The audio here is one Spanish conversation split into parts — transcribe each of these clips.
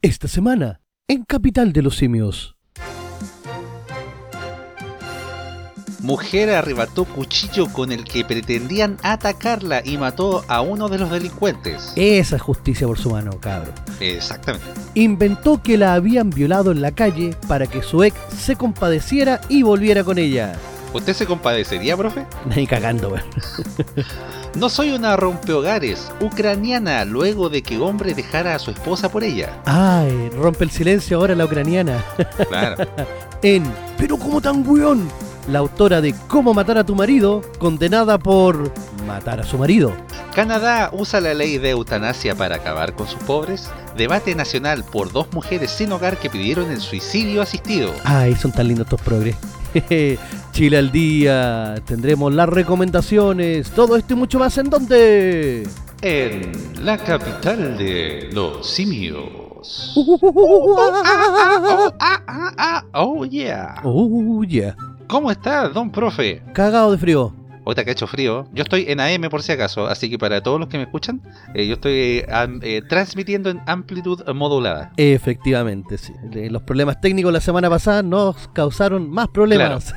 Esta semana, en Capital de los Simios. Mujer arrebató cuchillo con el que pretendían atacarla y mató a uno de los delincuentes. Esa es justicia por su mano, cabrón. Exactamente. Inventó que la habían violado en la calle para que su ex se compadeciera y volviera con ella. ¿Usted se compadecería, profe? Ni cagando, weón. No soy una rompehogares ucraniana luego de que hombre dejara a su esposa por ella. Ay, rompe el silencio ahora la ucraniana. Claro. En Pero como tan weón, la autora de Cómo matar a tu marido, condenada por matar a su marido. Canadá usa la ley de eutanasia para acabar con sus pobres. Debate nacional por dos mujeres sin hogar que pidieron el suicidio asistido. Ay, son tan lindos estos progres. Chile al día, tendremos las recomendaciones, todo esto y mucho más en donde. En la capital de los simios. Oh yeah. Oh, yeah. ¿Cómo está, don profe? Cagado de frío. Ahorita que ha hecho frío, yo estoy en AM por si acaso, así que para todos los que me escuchan, eh, yo estoy eh, am- transmitiendo en amplitud modulada. Efectivamente, sí. Los problemas técnicos la semana pasada nos causaron más problemas.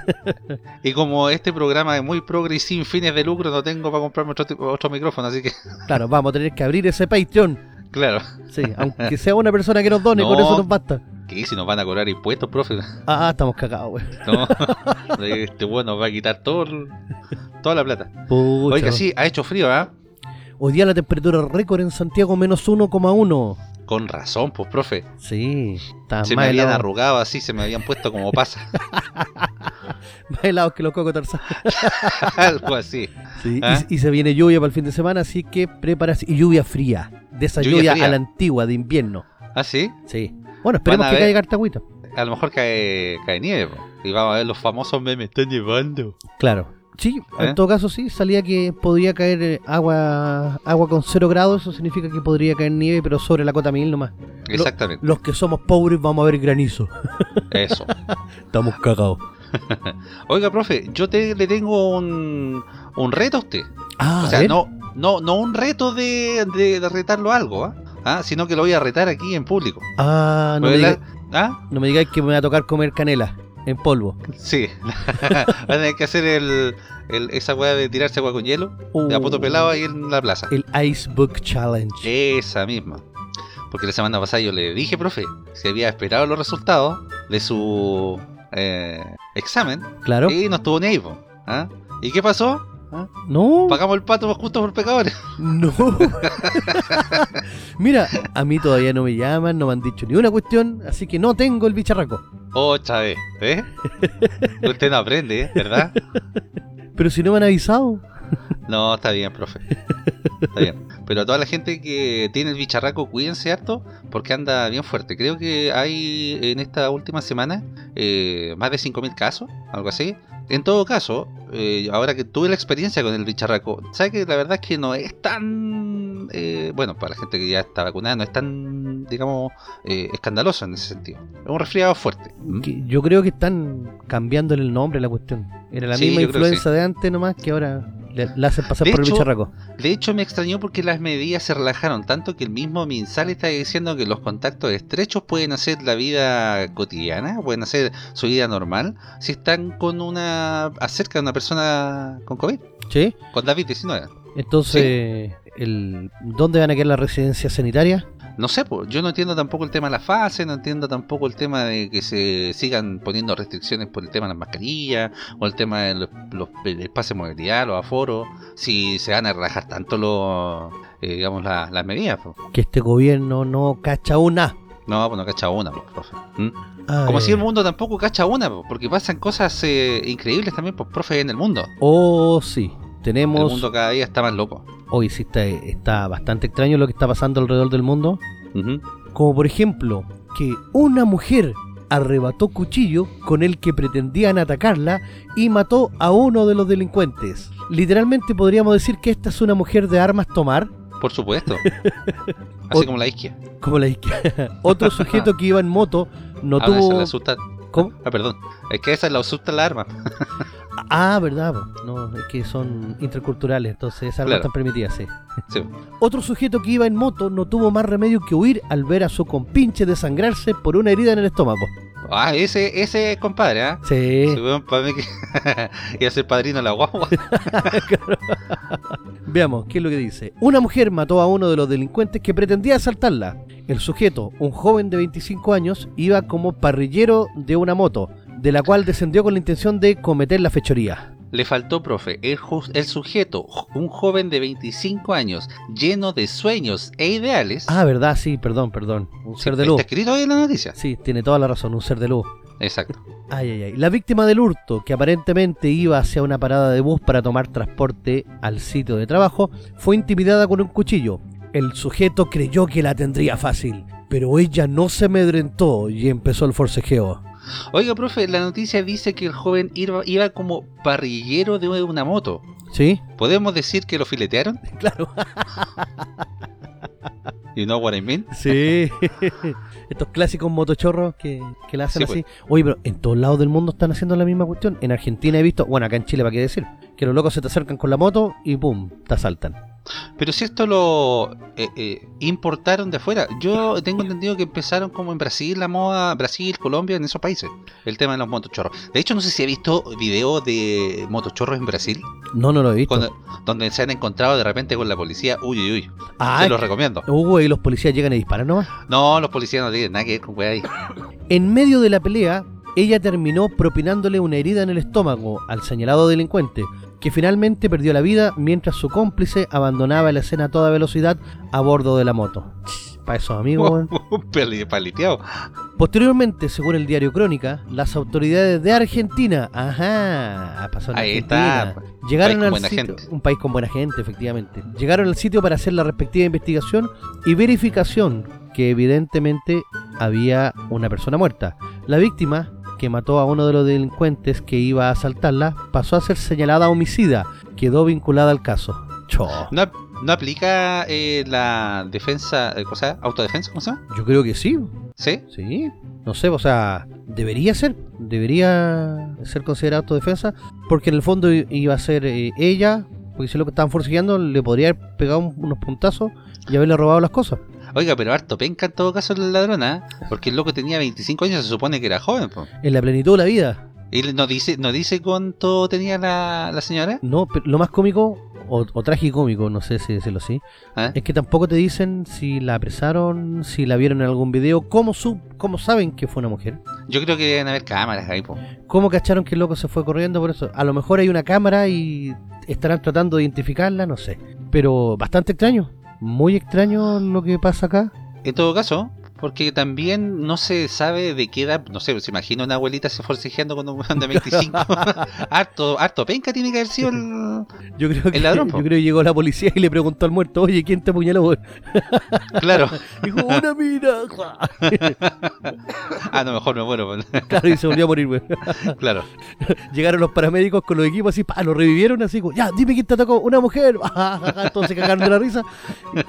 Y como este programa es muy progre y sin fines de lucro, no tengo para comprarme otro, otro micrófono, así que, Claro, vamos a tener que abrir ese Patreon. claro. Sí, aunque sea una persona que nos done, con No. eso nos basta. ¿Qué? Si nos van a cobrar impuestos, profe. Ah, estamos cagados, güey. No, este bueno nos va a quitar todo toda la plata. Pucha. Oiga, sí, ha hecho frío, ¿ah? Hoy día la temperatura récord en Santiago menos 1,1. Con razón, pues, profe. Sí, está Se me habían helado, arrugado así, se me habían puesto como pasa. más helado que los cocos Tarzán. Algo así. Sí, y- ¿Ah? y, se viene lluvia para el fin de semana, así que prepárate. Y lluvia fría. De esa Lluvia a la antigua, de invierno. ¿Ah, sí? Sí. Bueno, esperemos que ver. caiga harta agüita. A lo mejor cae, cae nieve, po. Y vamos a ver los famosos memes. Está nevando. Claro. Sí, ¿Eh? en todo caso sí, salía que podría caer eh, agua agua con cero grados, eso significa que podría caer nieve, pero sobre la cota mil nomás. Lo- Exactamente. Los que somos pobres vamos a ver granizo. Eso. Estamos cagados. Oiga, profe, yo te, le tengo un, un reto a usted. Ah, o sea, no, no, no un reto de, de, de retarlo a algo, ¿ah? ¿Ah? Sino que lo voy a retar aquí en público. Ah, no me, la- diga- ¿Ah? no me digáis que me va a tocar comer canela en polvo. Sí. Va a tener que hacer el, el- esa weá de tirarse agua con hielo. De a poto Uh, pelado ahí en la plaza. El Ice Book Challenge. Esa misma. Porque la semana pasada yo le dije, profe, si había esperado los resultados de su eh, examen Claro. y no estuvo ni ahí, ¿ah? ¿Y qué pasó? ¿Ah? No, Pagamos el pato justo por pecadores. no. Mira, a mí todavía no me llaman, no me han dicho ni una cuestión, así que no tengo el bicharraco. Otra vez, ¿eh? Usted no aprende, ¿eh? ¿verdad? Pero si no me han avisado. No, está bien, profe. Está bien. Pero a toda la gente que tiene el bicharraco, cuídense harto porque anda bien fuerte. Creo que hay en esta última semana eh, más de 5.000 casos, algo así. En todo caso, eh, ahora que tuve la experiencia con el bicharraco, ¿sabe que la verdad es que no es tan... eh, bueno, para la gente que ya está vacunada, no es tan, digamos, eh, escandaloso en ese sentido. Es un resfriado fuerte. ¿Mm? Yo creo que están cambiándole el nombre a la cuestión. Era la Sí, misma influenza de antes nomás que ahora le, la hacen pasar De por el hecho, bicharraco. De hecho, me extrañó porque las medidas se relajaron tanto que el mismo Minsal está diciendo que los contactos estrechos pueden hacer la vida cotidiana, pueden hacer su vida normal, si están con una acerca de una persona con COVID, ¿Sí? con COVID-19. Entonces, el, ¿dónde van a quedar las residencias sanitarias? No sé, pues, yo no entiendo tampoco el tema de la fase, no entiendo tampoco el tema de que se sigan poniendo restricciones por el tema de las mascarillas, o el tema del los, el espacio de movilidad, los aforos, si se van a relajar tanto los, eh, digamos, la- las medidas. pues. Que este gobierno no cacha una. No, pues no cacha una, pues, profe. ¿Mm? Ah, Como eh. si el mundo tampoco cacha una, pues, porque pasan cosas eh, increíbles también, pues, profe, en el mundo. Oh, sí. El Tenemos... mundo cada día está más loco. Hoy sí está, está bastante extraño lo que está pasando alrededor del mundo. Como por ejemplo, que una mujer arrebató cuchillo con el que pretendían atacarla y mató a uno de los delincuentes. Literalmente podríamos decir que esta es una mujer de armas tomar, Por supuesto. Así O- como la isquia. como la izquierda. Otro sujeto que iba en moto no a esa le tuvo... asusta. ¿Cómo? Ah, perdón. Es que esa le asusta la arma. Ah, verdad, no, es que son interculturales, entonces esas Claro. están permitidas, sí. Sí. Otro sujeto que iba en moto no tuvo más remedio que huir al ver a su compinche desangrarse por una herida en el estómago. Ah, ese, ese compadre, ¿ah? Sí. Sí, weón, para mí que iba a ser padrino de la guagua. Veamos, ¿qué es lo que dice? Una mujer mató a uno de los delincuentes que pretendía asaltarla. El sujeto, un joven de 25 años, iba como parrillero de una moto, de la cual descendió con la intención de cometer la fechoría. Le faltó, profe, el, sujeto, un joven de 25 años, lleno de sueños e ideales. Ah, verdad, sí, perdón, perdón. Un Sí, ser de luz. Está escrito ahí en la noticia. Sí, tiene toda la razón, un ser de luz. Exacto. Ay, ay, ay. La víctima del hurto, que aparentemente iba hacia una parada de bus para tomar transporte al sitio de trabajo, fue intimidada con un cuchillo. El sujeto creyó que la tendría fácil, pero ella no se amedrentó y empezó el forcejeo. Oiga, profe, la noticia dice que el joven iba, iba como parrillero de una moto. ¿Sí? ¿Podemos decir que lo filetearon? Claro. You know what I mean? Sí. Estos clásicos motochorros que, que la hacen Sí, así. Oye, pero en todos lados del mundo están haciendo la misma cuestión. En Argentina he visto, bueno, acá en Chile, ¿para qué decir? Que los locos se te acercan con la moto y pum, te asaltan. Pero si esto lo eh, eh, importaron de afuera, yo tengo entendido que empezaron como en Brasil, la moda, Brasil, Colombia, en esos países, el tema de los motochorros. De hecho, no sé si he visto videos de motochorros en Brasil, No, no lo he visto. cuando- donde se han encontrado de repente con la policía. Uy, uy, uy. Ah, Te lo recomiendo. Hugo y los policías llegan y disparan nomás. No, los policías no tienen nada que ver con ahí. En medio de la pelea, ella terminó propinándole una herida en el estómago al señalado delincuente, que finalmente perdió la vida mientras su cómplice abandonaba la escena a toda velocidad a bordo de la moto. Para esos amigos, Paliteado. Posteriormente, según el diario Crónica, las autoridades de Argentina, ajá, pasó en Ahí Argentina, está, llegaron país con al sitio, gente. un país con buena gente, efectivamente, llegaron al sitio para hacer la respectiva investigación y verificación que evidentemente había una persona muerta. La víctima, que mató a uno de los delincuentes que iba a asaltarla, pasó a ser señalada homicida, quedó vinculada al caso. Cho, ¿No, no aplica eh, la defensa, eh, cosa, autodefensa, ¿cómo se llama? yo creo que sí, ¿Sí? Sí, no sé, o sea, debería ser, debería ser considerado autodefensa, porque en el fondo iba a ser eh, ella, porque si lo que estaban forcejeando le podría haber pegado un- unos puntazos y haberle robado las cosas. Oiga, pero harto penca en todo caso la ladrona, ¿eh? porque el loco tenía 25 años, se supone que era joven. po. En la plenitud de la vida. ¿Y no dice, no dice cuánto tenía la, la señora? No, pero lo más cómico, o, o tragicómico, no sé si decirlo así, ¿Ah? es que tampoco te dicen si la apresaron, si la vieron en algún video, cómo, su, cómo saben que fue una mujer. Yo creo que deben haber cámaras ahí, po. ¿Cómo cacharon que el loco se fue corriendo por eso? A lo mejor hay una cámara y estarán tratando de identificarla, no sé. Pero bastante extraño. Muy extraño lo que pasa acá. En todo caso, porque también no se sabe de qué edad, no sé, se imagina una abuelita se forcejeando con un weón de 25. harto, harto penca tiene que haber sido el... Yo creo que, El ladrón, po. yo creo que llegó la policía y le preguntó al muerto, oye, ¿quién te apuñaló? güey?" Claro. Dijo, una mina. Ah, no, mejor me muero. po. claro, y se volvió a morir, güey. claro. Llegaron los paramédicos con los equipos así, pa, lo revivieron así, como, ya, dime quién te atacó, una mujer. Se cagaron de la risa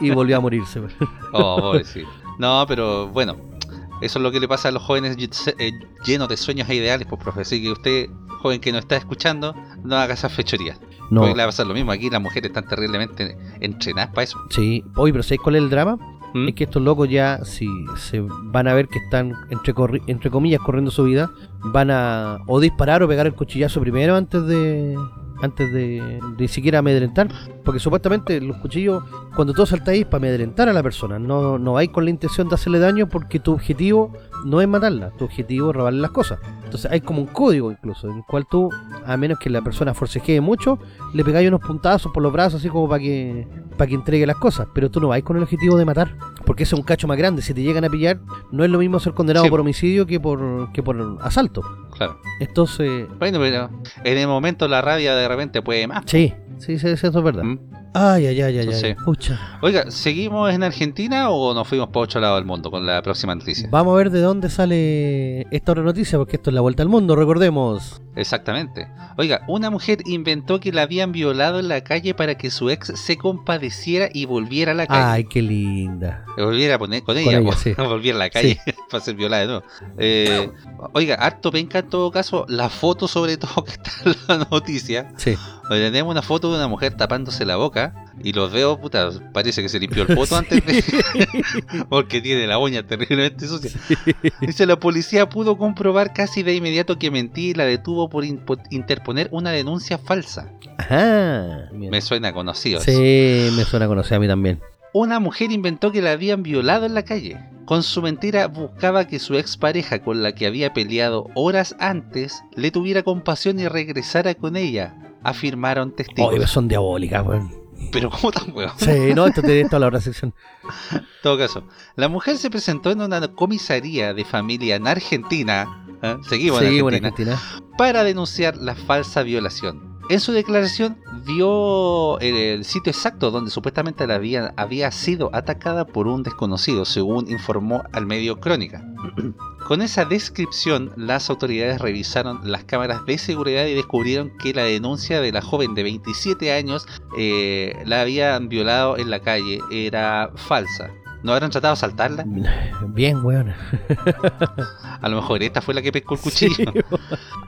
y volvió a morirse. güey. Oh, pobre, sí. No, pero bueno, eso es lo que le pasa a los jóvenes eh, llenos de sueños e ideales, pues, profe. Así que usted, joven que nos está escuchando, no haga esas fechorías. No, Porque le va a pasar lo mismo. Aquí las mujeres están terriblemente entrenadas para eso. sí. Oye, pero ¿sabes cuál es el drama? ¿Mm? Es que estos locos ya, si se van a ver que están, entre, corri- entre comillas, corriendo su vida, van a o disparar o pegar el cuchillazo primero antes de antes de, de siquiera amedrentar. Porque supuestamente los cuchillos, cuando tú saltáis, para amedrentar a la persona. No, no vais con la intención de hacerle daño porque tu objetivo no es matarla, tu objetivo es robarle las cosas. Entonces hay como un código incluso, en el cual tú, a menos que la persona forcejee mucho, le pegáis unos puntazos por los brazos así como para que para que entregue las cosas, pero tú no vais con el objetivo de matar, porque ese es un cacho más grande, si te llegan a pillar, no es lo mismo ser condenado Sí. por homicidio que por que por asalto. Claro. Entonces, Bueno, pero en el momento la rabia de repente puede más. sí, sí, sí, eso es verdad. ¿Mm? Ay, ay, ay, ay, No ay. Pucha. Oiga, ¿seguimos en Argentina o nos fuimos para otro lado del mundo con la próxima noticia? Vamos a ver de dónde sale esta otra noticia, porque esto es la vuelta al mundo, recordemos. Exactamente. Oiga, una mujer inventó que la habían violado en la calle para que su ex se compadeciera y volviera a la calle. Ay, qué linda. Volviera a poner con ella, ella, po. sí. volviera a la calle para ser violada de nuevo. Eh, Oiga, harto penca en todo caso, la foto sobre todo que está en la noticia. Sí. Tenemos una foto de una mujer tapándose la boca y los veo, puta, parece que se limpió el poto antes de... porque tiene la uña terriblemente sucia. Dice, la policía pudo comprobar casi de inmediato que mentí y la detuvo por, in- por interponer una denuncia falsa. Ajá. Me suena conocido. eso. Sí, me suena conocida a mí también. Una mujer inventó que la habían violado en la calle. Con su mentira buscaba que su expareja con la que había peleado horas antes le tuviera compasión y regresara con ella, afirmaron testigos. Oye, son diabólicas, weón. Pero ¿cómo tan weón? Sí, no, esto tiene toda la otra sección. En todo caso, la mujer se presentó en una comisaría de familia en Argentina, ¿eh? seguimos en Argentina. para denunciar la falsa violación. En su declaración dio el, el sitio exacto donde supuestamente la había, había sido atacada por un desconocido, según informó al medio Crónica. Con esa descripción, las autoridades revisaron las cámaras de seguridad y descubrieron que la denuncia de la joven de 27 años eh, la habían violado en la calle era falsa. ¿No habrán tratado de asaltarla? Bien, weón. A lo mejor esta fue la que pescó el cuchillo. Sí.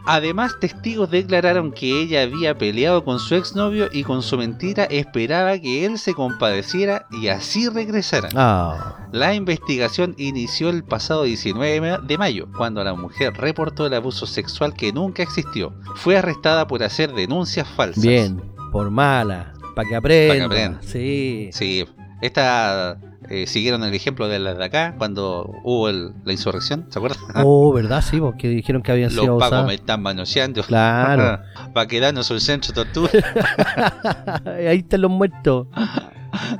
Además, testigos declararon que ella había peleado con su exnovio y con su mentira esperaba que él se compadeciera y así regresara. Ah, La investigación inició el pasado 19 de mayo, cuando la mujer reportó el abuso sexual que nunca existió. Fue arrestada por hacer denuncias falsas. bien. Por mala. Para que aprenda. aprenda. Sí. Sí, esta eh, siguieron el ejemplo de las de acá cuando hubo el- la insurrección, ¿se acuerdan? Oh, ¿verdad? Sí, porque dijeron que habían sido Los pagos abusadas. me están manoseando. Claro. Para quedarnos un centro de tortura. Ahí están los muertos.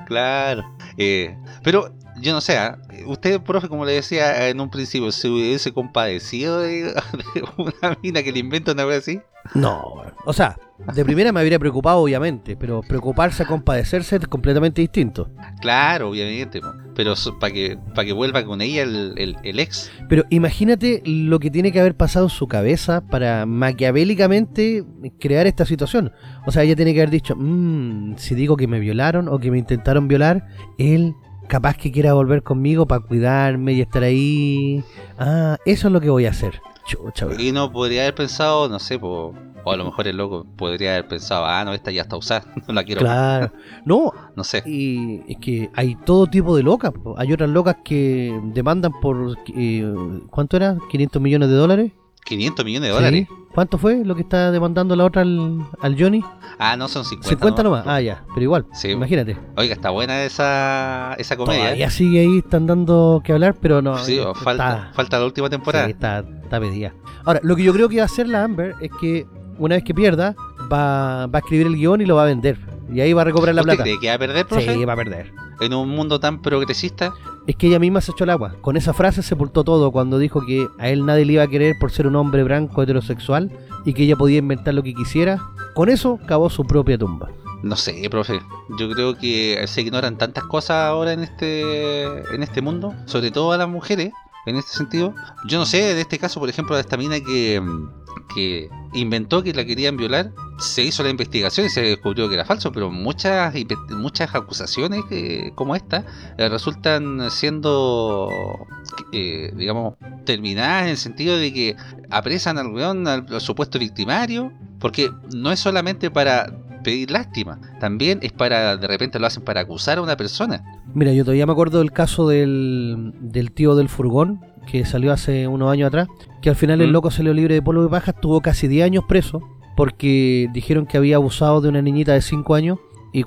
Claro. Eh, pero yo no sé, ¿ah? usted, profe, como le decía en un principio, ¿se hubiese compadecido de, de una mina que le inventa una vez así? No, o sea, de primera me habría preocupado, obviamente, pero preocuparse a compadecerse es completamente distinto. Claro, obviamente, pero para que, para que vuelva con ella el, el- el ex. Pero imagínate lo que tiene que haber pasado en su cabeza para maquiavélicamente crear esta situación. O sea, ella tiene que haber dicho, "Mm, si digo que me violaron o que me intentaron violar, él capaz que quiera volver conmigo para cuidarme y estar ahí. Ah, eso es lo que voy a hacer. Chucha. Y no podría haber pensado, no sé, po, o a lo mejor el loco podría haber pensado, ah, no, esta ya está usada, no la quiero. Claro. No, No sé. Y es que hay todo tipo de locas. po. Hay otras locas que demandan por. eh, ¿Cuánto era? ¿500 millones de dólares? 500 millones de dólares. Sí. ¿Cuánto fue lo que está demandando la otra al, al Johnny? Ah, no, son 50. 50 nomás. Ah, ya. Pero igual, Sí. imagínate. Oiga, está buena esa, esa comedia. Todavía sigue ahí, están dando que hablar, pero no. Sí, está- falta, falta la última temporada. sí, está, está pedida. Ahora, lo que yo creo que va a hacer la Amber es que una vez que pierda, va, va a escribir el guion y lo va a vender. Y ahí va a recobrar la ¿Usted plata. cree que va a perder, profe? Sí, va a perder. En un mundo tan progresista. Es que ella misma se echó el agua. Con esa frase sepultó todo cuando dijo que a él nadie le iba a querer por ser un hombre blanco heterosexual y que ella podía inventar lo que quisiera. Con eso cavó su propia tumba. No sé, profe. Yo creo que se ignoran tantas cosas ahora en este en este mundo, sobre todo a las mujeres, en este sentido. Yo no sé, en este caso, por ejemplo, de esta mina que, que inventó que la querían violar, se hizo la investigación y se descubrió que era falso, pero muchas muchas acusaciones eh, como esta eh, resultan siendo, eh, digamos, terminadas en el sentido de que apresan al weón, supuesto victimario, porque no es solamente para pedir lástima, también es para, de repente lo hacen para acusar a una persona. Mira, yo todavía me acuerdo del caso del, del tío del furgón que salió hace unos años atrás, que al final el Mm. loco salió libre de polvo y paja, estuvo casi 10 años preso porque dijeron que había abusado de una niñita de 5 años y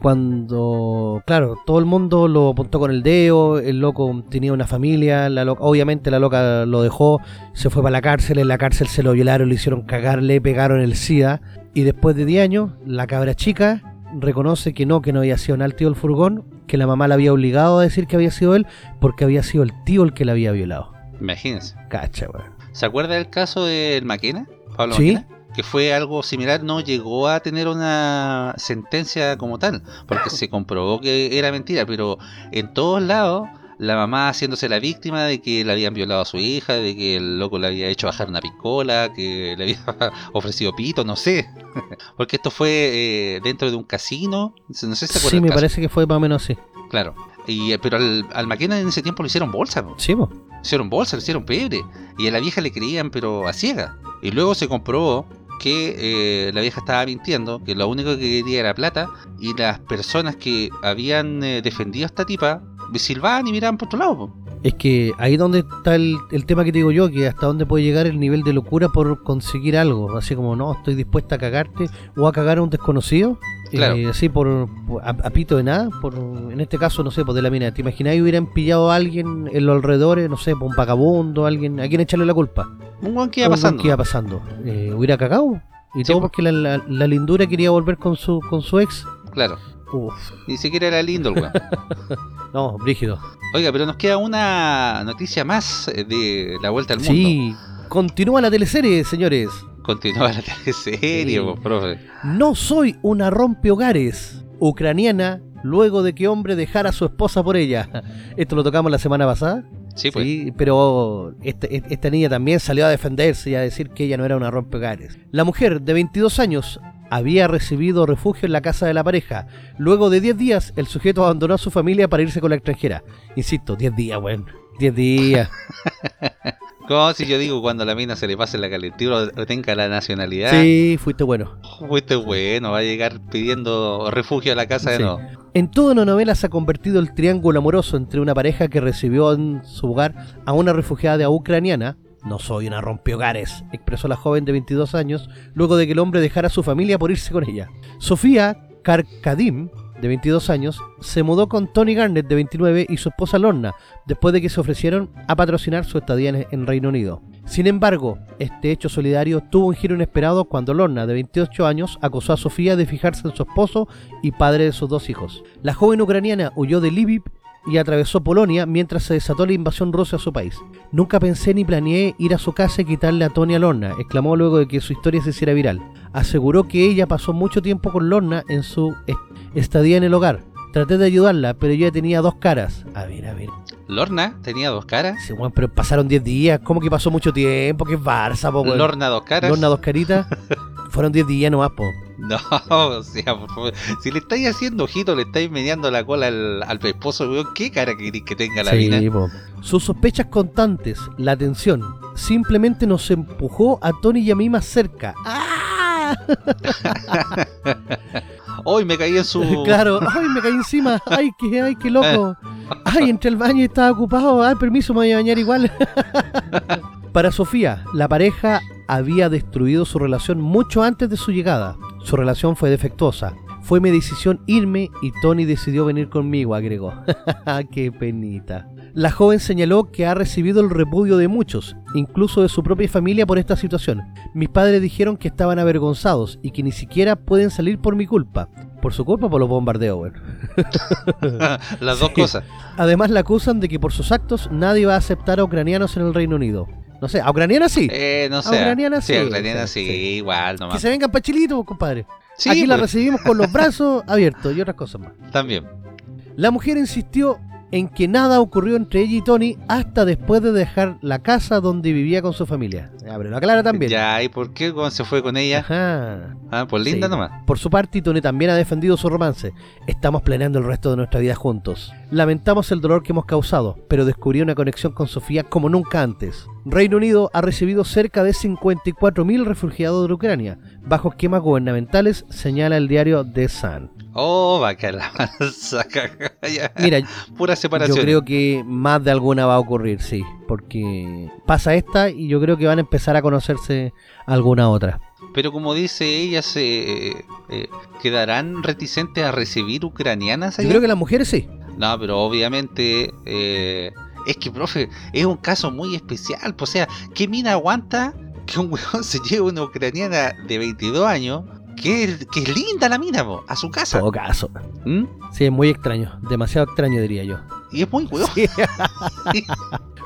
cuando, claro, todo el mundo lo apuntó con el dedo, el loco tenía una familia, la loca- obviamente la loca lo dejó, se fue para la cárcel, en la cárcel se lo violaron, le hicieron cagar, le pegaron el SIDA y después de 10 años la cabra chica reconoce que no, que no había sido nada el tío del furgón, que la mamá la había obligado a decir que había sido él porque había sido el tío el que la había violado. Imagínense. Cacha, weón. ¿Se acuerda del caso del Maquena? Pablo Sí. Maquena? Que fue algo similar, no llegó a tener una sentencia como tal, porque se comprobó que era mentira, pero en todos lados la mamá haciéndose la víctima de que le habían violado a su hija, de que el loco le había hecho bajar una picola, que le había ofrecido pito, no sé. Porque esto fue eh, dentro de un casino, no sé si se acuerda Sí, me caso. parece que fue más o menos así. Claro. Y, eh, pero al, al Maquena en ese tiempo lo hicieron bolsa. po. Sí, po. Hicieron bolsa, hicieron pebre. Y a la vieja le creían, pero a ciega. Y luego se comprobó que eh, la vieja estaba mintiendo, que lo único que quería era plata, y las personas que habían eh, defendido a esta tipa silbaban y miraban por otro lado. Es que ahí donde está el, el tema que te digo yo, que hasta dónde puede llegar el nivel de locura por conseguir algo. Así como, no, estoy dispuesta a cagarte o a cagar a un desconocido. Claro. Eh, así por, por- a, a pito de nada. por En este caso, no sé, pues de la mina. ¿Te imagináis hubieran pillado a alguien en los alrededores, no sé, por un vagabundo, alguien, a quién echarle la culpa? Un guan que iba Un pasando. que iba pasando. Eh, ¿Hubiera cagado? Y Sí, todo pues. porque la, la- la lindura quería volver con su, con su ex. Claro. Uf, Ni siquiera era lindo el weón. no, brígido. Oiga, pero nos queda una noticia más eh, de la vuelta al mundo. Sí, continúa la teleserie, señores. Continúa la teleserie, Sí. po, profe. No soy una rompehogares ucraniana luego de que hombre dejara a su esposa por ella. Esto lo tocamos la semana pasada. Sí, pues. Sí, pero este- esta niña también salió a defenderse y a decir que ella no era una rompehogares. La mujer de 22 años había recibido refugio en la casa de la pareja. Luego de 10 días, el sujeto abandonó a su familia para irse con la extranjera. Insisto, 10 días, weón. 10 días. Como si yo digo cuando a la mina se le pase la calentura o tenga la nacionalidad. Sí, fuiste bueno. Fuiste bueno, va a llegar pidiendo refugio a la casa de nuevo. En toda una novela se ha convertido el triángulo amoroso entre una pareja que recibió en su hogar a una refugiada ucraniana. No soy una rompehogares, expresó la joven de 22 años, luego de que el hombre dejara a su familia por irse con ella. Sofía Karkadim, de 22 años, se mudó con Tony Garnett, de 29, y su esposa Lorna, después de que se ofrecieron a patrocinar su estadía en, Reino Unido. Sin embargo, este hecho solidario tuvo un giro inesperado cuando Lorna, de 28 años, acusó a Sofía de fijarse en su esposo y padre de sus dos hijos. La joven ucraniana huyó de Lviv y atravesó Polonia mientras se desató la invasión rusa a su país. Nunca pensé ni planeé ir a su casa y quitarle a Tony a Lorna, exclamó luego de que su historia se hiciera viral. Aseguró que ella pasó mucho tiempo con Lorna en su est- estadía en el hogar. Traté de ayudarla, pero ella tenía dos caras. A ver, a ver. Lorna tenía dos caras. Sí, weón, pero pasaron 10 días. ¿Cómo que pasó mucho tiempo? ¿Qué es Barça, po, weón? Lorna dos caras. Lorna, dos caritas. Fueron 10 días nomás, po. No, o sea, por favor. Si le estáis haciendo ojito, le estáis mediando la cola al, al esposo, weón, ¿qué cara queréis que tenga la Sí, mina? po. Sus sospechas constantes, la tensión, simplemente nos empujó a Tony y a mí más cerca. ¡Ah! Hoy me caí en su. Claro, ay, me caí encima, ay, qué, ay, qué loco. Ay, entré al baño y estaba ocupado, ay, permiso, me voy a bañar igual. Para Sofía, la pareja había destruido su relación mucho antes de su llegada. Su relación fue defectuosa. Fue mi decisión irme y Tony decidió venir conmigo, agregó. ¡Qué penita! La joven señaló que ha recibido el repudio de muchos, incluso de su propia familia por esta situación. Mis padres dijeron que estaban avergonzados y que ni siquiera pueden salir por mi culpa. Por su culpa por los bombardeos. Las dos Sí. cosas. Además la acusan de que por sus actos nadie va a aceptar a ucranianos en el Reino Unido. No sé, a ucranianas sí. Eh, no sé. ucraniana sí. sí, a ucraniana sí, igual que nomás. se vengan para Chilito, compadre. Sí, Aquí la pues, recibimos con los brazos abiertos y otras cosas más. también. La mujer insistió en que nada ocurrió entre ella y Tony hasta después de dejar la casa donde vivía con su familia. Ya, pero lo aclara también. Ya, ¿y por qué cuando se fue con ella? Ajá. Ah, pues linda Sí. nomás. Por su parte, Tony también ha defendido su romance. Estamos planeando el resto de nuestra vida juntos. Lamentamos el dolor que hemos causado, pero descubrí una conexión con Sofía como nunca antes. Reino Unido ha recibido cerca de 54.000 refugiados de Ucrania, bajo esquemas gubernamentales, señala el diario The Sun. Oh, va a caer la mansa cagada, ya. Mira, Pura separación. yo creo que más de alguna va a ocurrir, sí, porque pasa esta y yo creo que van a empezar a conocerse alguna otra. Pero como dice ella, se eh, quedarán reticentes a recibir ucranianas Yo allá? creo que las mujeres sí. No, pero obviamente eh, es que, profe, es un caso muy especial. O sea, ¿qué mina aguanta que un weón se lleve una ucraniana de 22 años? Que es, que es linda la mina, po, a su casa. todo caso. ¿Mm? Sí, es muy extraño, demasiado extraño diría yo. Y es muy weón. Sí.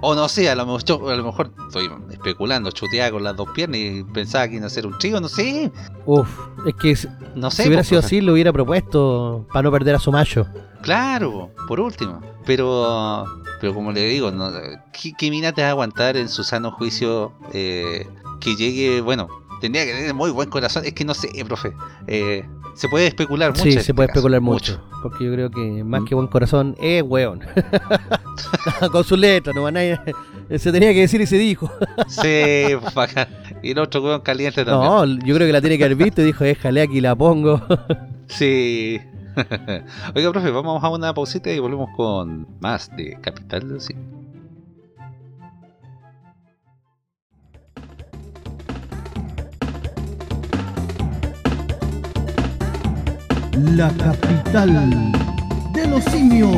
O no sé, a lo, mejor, a lo mejor estoy especulando, chuteada con las dos piernas y pensaba que iba a ser un trío, no sé. Uf, es que si, No sé. si hubiera sido así, lo hubiera propuesto para no perder a su macho. Claro, por último. Pero, pero como le digo, no, ¿qué, qué mina te va a aguantar en su sano juicio eh, que llegue, bueno, tendría que tener muy buen corazón. Es que no sé, profe. Eh, se puede especular mucho. Sí, se este puede caso, especular mucho. Porque yo creo que más que buen corazón es weón. Con su letra, no van a Se tenía que decir y se dijo. Sí, pues, bacán. Y el otro weón caliente también. No, yo creo que la tiene que haber visto y dijo, déjale aquí la pongo. Sí. Oiga, profe, vamos a una pausita y volvemos con más de Capital del La capital de los simios.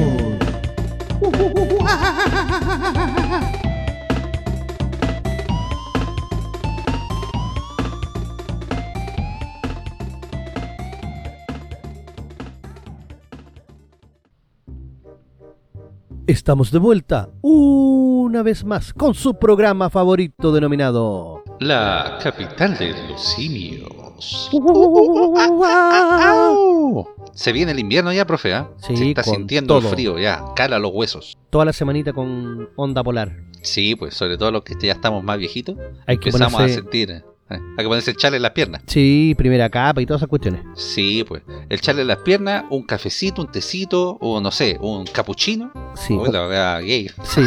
Estamos de vuelta una vez más con su programa favorito denominado La capital de los simios. Se viene el invierno ya, profe, ¿ah? Sí, Se está sintiendo el frío ya, cala los huesos. toda la semanita con onda polar. Sí, pues sobre todo los que ya estamos más viejitos, Hay que empezamos ponerse, a sentir. Hay que ponerse el chale en las piernas. sí, primera capa y todas esas cuestiones. Sí, pues. El chale en las piernas, un cafecito, un tecito, o no sé, un capuchino. Sí, Uy, la verdad, gay. sí.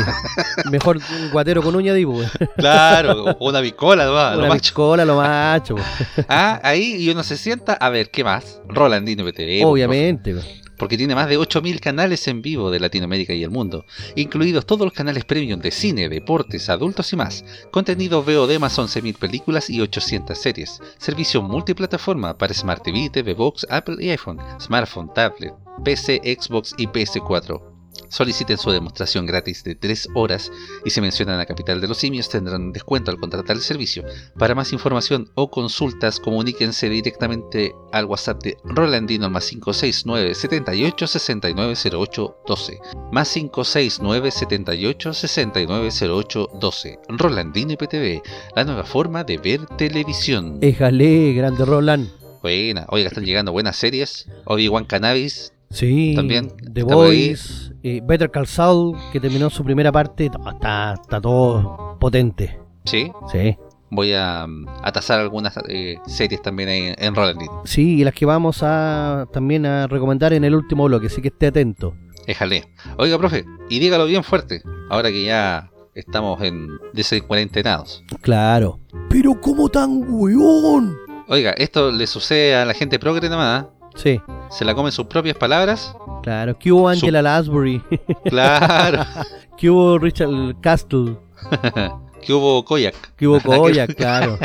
Mejor un guatero con uña, digo, weón. Claro, o una bicola, lo Una macho. piscola, lo macho. weón. Ah, ahí y uno se sienta, a ver, ¿qué más? Rolandino PTV. Obviamente. weón. Porque tiene más de 8.000 canales en vivo de Latinoamérica y el mundo, incluidos todos los canales premium de cine, deportes, adultos y más. Contenido VOD más 11.000 películas y 800 series. Servicio multiplataforma para Smart TV, TV Box, Apple y iPhone, smartphone, tablet, PC, Xbox y PS4. Soliciten su demostración gratis de 3 horas y si mencionan a Capital de los Simios tendrán descuento al contratar el servicio. Para más información o consultas, comuníquense directamente al WhatsApp de Rolandino al más 569 78 69 08 12. Más 569 78 69 08 12. Rolandino IPTV, la nueva forma de ver televisión. Éjale, grande Roland. Buena, oiga, están llegando buenas series. Obi-Wan Cannabis, Sí, También, The. Voice, eh, Better Call Saul, que terminó su primera parte, está, está todo potente. sí. Sí. Voy a, mm, a tasar algunas eh, series también ahí en, en Rolandino. Sí, y las que vamos a también a recomendar en el último bloque, así que esté atento. Éjale. Oiga, profe, y dígalo bien fuerte, ahora que ya estamos en desencuarentenados. Claro. Pero ¿cómo tan weón? Oiga, esto le sucede a la gente progre nomás, ¿eh? Sí, Se la comen sus propias palabras. claro. ¿Qué hubo Angela Lansbury? Claro. ¿Qué hubo Richard Castle? que hubo Koyak. ¿Qué hubo Koyak? Claro.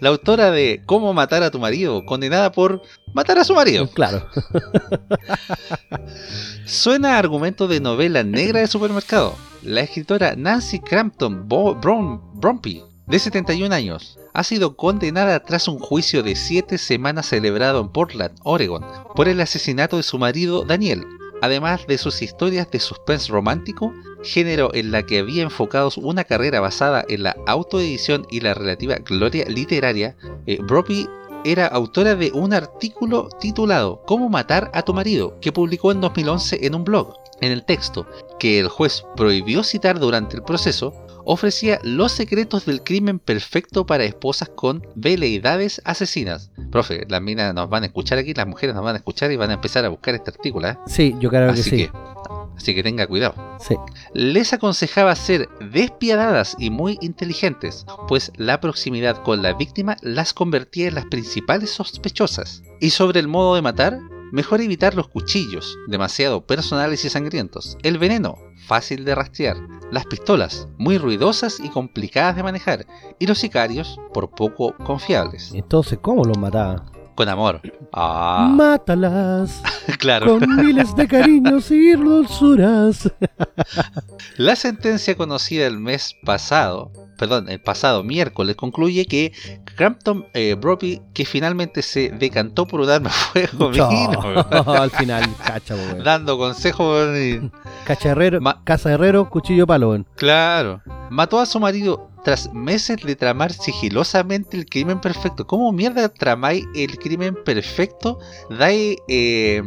La autora de Cómo matar a tu marido, condenada por matar a su marido. Claro. Suena a argumento de novela negra de supermercado. La escritora Nancy Crampton Bo- Brom- Bromby, de 71 años, ha sido condenada tras un juicio de 7 semanas celebrado en Portland, Oregon, por el asesinato de su marido Daniel, además de sus historias de suspense romántico, género en la que había enfocado una carrera basada en la autoedición y la relativa gloria literaria. Eh, Bromby era autora de un artículo titulado Cómo matar a tu marido, que publicó en 2011 en un blog. En el texto, que el juez prohibió citar durante el proceso, ofrecía los secretos del crimen perfecto para esposas con veleidades asesinas. Profe, las minas nos van a escuchar aquí, las mujeres nos van a escuchar y van a empezar a buscar este artículo, ¿eh? Sí, yo creo que sí. que, así que tenga cuidado Sí. les aconsejaba ser despiadadas y muy inteligentes, pues la proximidad con la víctima las convertía en las principales sospechosas. Y sobre el modo de matar, mejor evitar los cuchillos, demasiado personales y sangrientos, el veneno, fácil de rastrear, las pistolas, muy ruidosas y complicadas de manejar, y los sicarios, por poco confiables. Entonces, ¿cómo los mataba? Con amor. Ah, Mátalas claro. con miles de cariños y dulzuras. La sentencia conocida el mes pasado, perdón, el pasado miércoles, concluye que Crampton eh, Brophy, que finalmente se decantó por un arma de fuego, vino, No, al final, cacha, dando consejos. y- Cacha herrero, Ma- casa herrero, cuchillo palo. Claro. Mató a su marido tras meses de tramar sigilosamente el crimen perfecto. ¿Cómo mierda tramáis el crimen perfecto? Dais eh,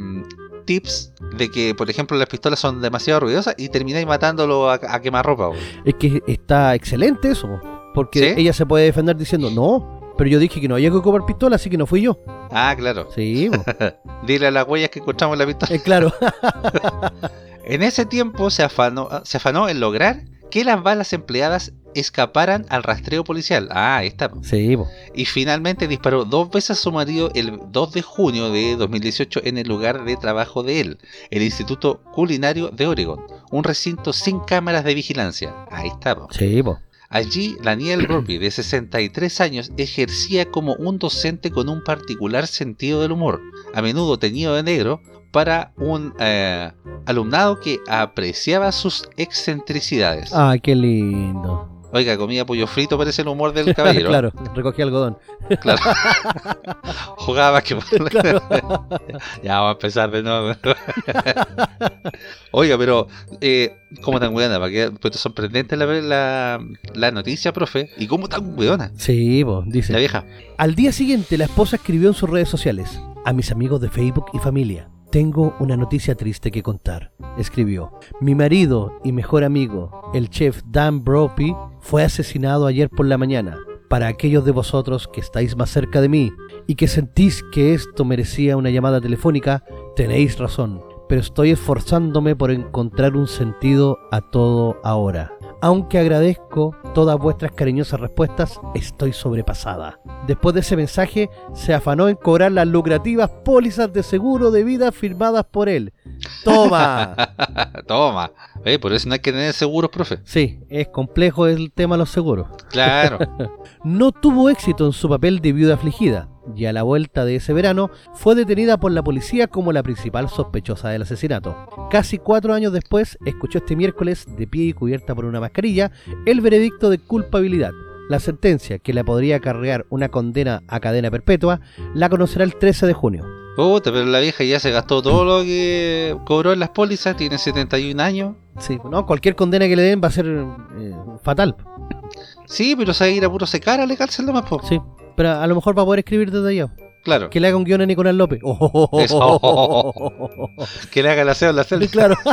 tips de que, por ejemplo, las pistolas son demasiado ruidosas y termináis matándolo a, a quemarropa. Es que está excelente eso, po, porque ¿Sí? ella se puede defender diciendo, no, Pero yo dije que no había que ocupar pistola, así que no fui yo. Ah, claro. Sí. Dile a las huellas que encontramos la pistola. Eh, claro. En ese tiempo se afanó, se afanó en lograr que las balas empleadas escaparan al rastreo policial. Ah, ahí está. sí. Y finalmente disparó dos veces a su marido el 2 de junio de 2018 en el lugar de trabajo de él, el Instituto Culinario de Oregon, un recinto sin cámaras de vigilancia. Ahí está. Sí. Allí, Daniel Roby, de 63 años, ejercía como un docente con un particular sentido del humor, a menudo teñido de negro, para un eh, alumnado que apreciaba sus excentricidades. Ay, qué lindo. Oiga, comía pollo frito, parece el humor del caballero. claro, recogí algodón. Claro. Jugaba que Claro. ya vamos a empezar de nuevo. Oiga, pero eh, ¿cómo tan weona? Pues sorprendente la, la, la noticia, profe. ¿Y cómo tan weona? Sí, po, dice. La vieja. Al día siguiente, la esposa escribió en sus redes sociales: A mis amigos de Facebook y familia, tengo una noticia triste que contar. Escribió: Mi marido y mejor amigo, el chef Dan Brophy, fue asesinado ayer por la mañana. Para aquellos de vosotros que estáis más cerca de mí y que sentís que esto merecía una llamada telefónica, tenéis razón. Pero estoy esforzándome por encontrar un sentido a todo ahora. Aunque agradezco todas vuestras cariñosas respuestas, estoy sobrepasada. Después de ese mensaje, se afanó en cobrar las lucrativas pólizas de seguro de vida firmadas por él. ¡Toma! Toma. Eh, por eso no hay que tener seguros, profe. Sí, es complejo el tema de los seguros. Claro. No tuvo éxito en su papel de viuda afligida, y a la vuelta de ese verano fue detenida por la policía como la principal sospechosa del asesinato. Casi cuatro años después, escuchó este miércoles, de pie y cubierta por una mascarilla, el veredicto de culpabilidad. La sentencia, que le podría acarrear una condena a cadena perpetua, la conocerá el 13 de junio. Puta, pero la vieja ya se gastó todo lo que cobró en las pólizas, tiene 71 años. Sí, no, cualquier condena que le den va a ser eh, fatal. Sí, pero se va a ir a puro secar a la cárcel nomás, po. Sí, pero a lo mejor va a poder escribir desde allá. Claro. Que le haga un guion a Nicolás López. Eso. Que le haga la aseo en la celda. claro.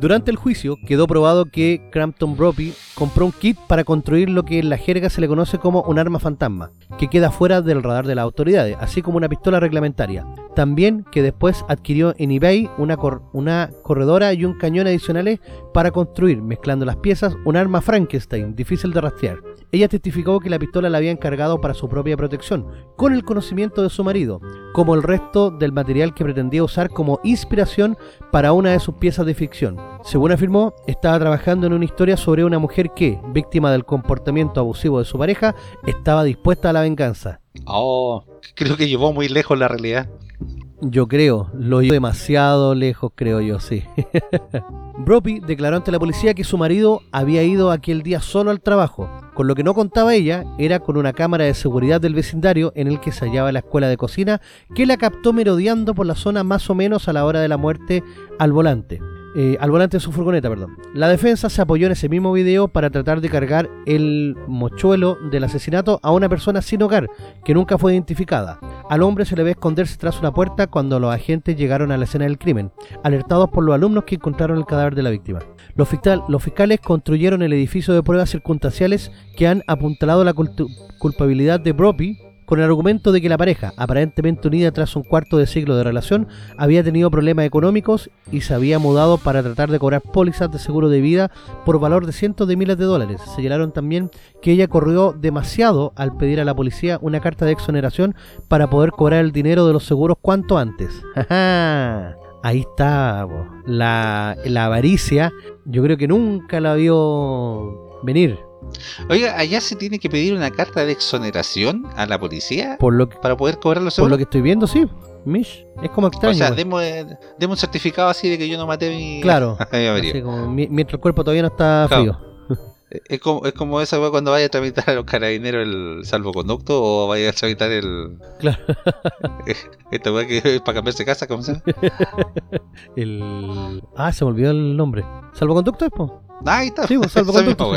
Durante el juicio quedó probado que Crampton Brophy compró un kit para construir lo que en la jerga se le conoce como un arma fantasma, que queda fuera del radar de las autoridades, así como una pistola reglamentaria. También que después adquirió en eBay una, cor- una corredora y un cañón adicionales para construir, mezclando las piezas, un arma Frankenstein, difícil de rastrear. Ella testificó que la pistola la había encargado para su propia protección, con el conocimiento de su marido, como el resto del material que pretendía usar como inspiración para una de sus piezas de ficción. Según afirmó, estaba trabajando en una historia sobre una mujer que, víctima del comportamiento abusivo de su pareja, estaba dispuesta a la venganza. Oh, creo que llevó muy lejos la realidad. Yo creo, lo llevó demasiado lejos, creo yo, sí. Brophy declaró ante la policía que su marido había ido aquel día solo al trabajo. Con lo que no contaba ella era con una cámara de seguridad del vecindario en el que se hallaba la escuela de cocina que la captó merodeando por la zona más o menos a la hora de la muerte al volante. Eh, al volante de su furgoneta, perdón. La defensa se apoyó en ese mismo video para tratar de cargar el mochuelo del asesinato a una persona sin hogar que nunca fue identificada. Al hombre se le ve esconderse tras una puerta cuando los agentes llegaron a la escena del crimen, alertados por los alumnos que encontraron el cadáver de la víctima. Los, fiscal- los fiscales construyeron el edificio de pruebas circunstanciales que han apuntalado la culpabilidad de Brophy con el argumento de que la pareja, aparentemente unida tras un cuarto de siglo de relación, había tenido problemas económicos y se había mudado para tratar de cobrar pólizas de seguro de vida por valor de cientos de miles de dólares. Señalaron también que ella corrió demasiado al pedir a la policía una carta de exoneración para poder cobrar el dinero de los seguros cuanto antes. Ahí está, la avaricia, yo creo que nunca la vio venir, Oiga, allá se tiene que pedir una carta de exoneración a la policía por lo que, para poder cobrar los por seguros. lo que estoy viendo, sí. Mish, es como extraño. o sea, demos, eh, demos un certificado así de que yo no maté mi, Claro. mi como mientras el cuerpo todavía no está Claro. frío. Es como, es como esa weá cuando vaya a tramitar a los carabineros el salvoconducto o vaya a tramitar el. Claro. Esta weá que es para cambiarse casa, ¿cómo se llama? El... Ah, se me olvidó el nombre. ¿Salvoconducto es, po? Ah, ahí está. Sí, salvoconducto.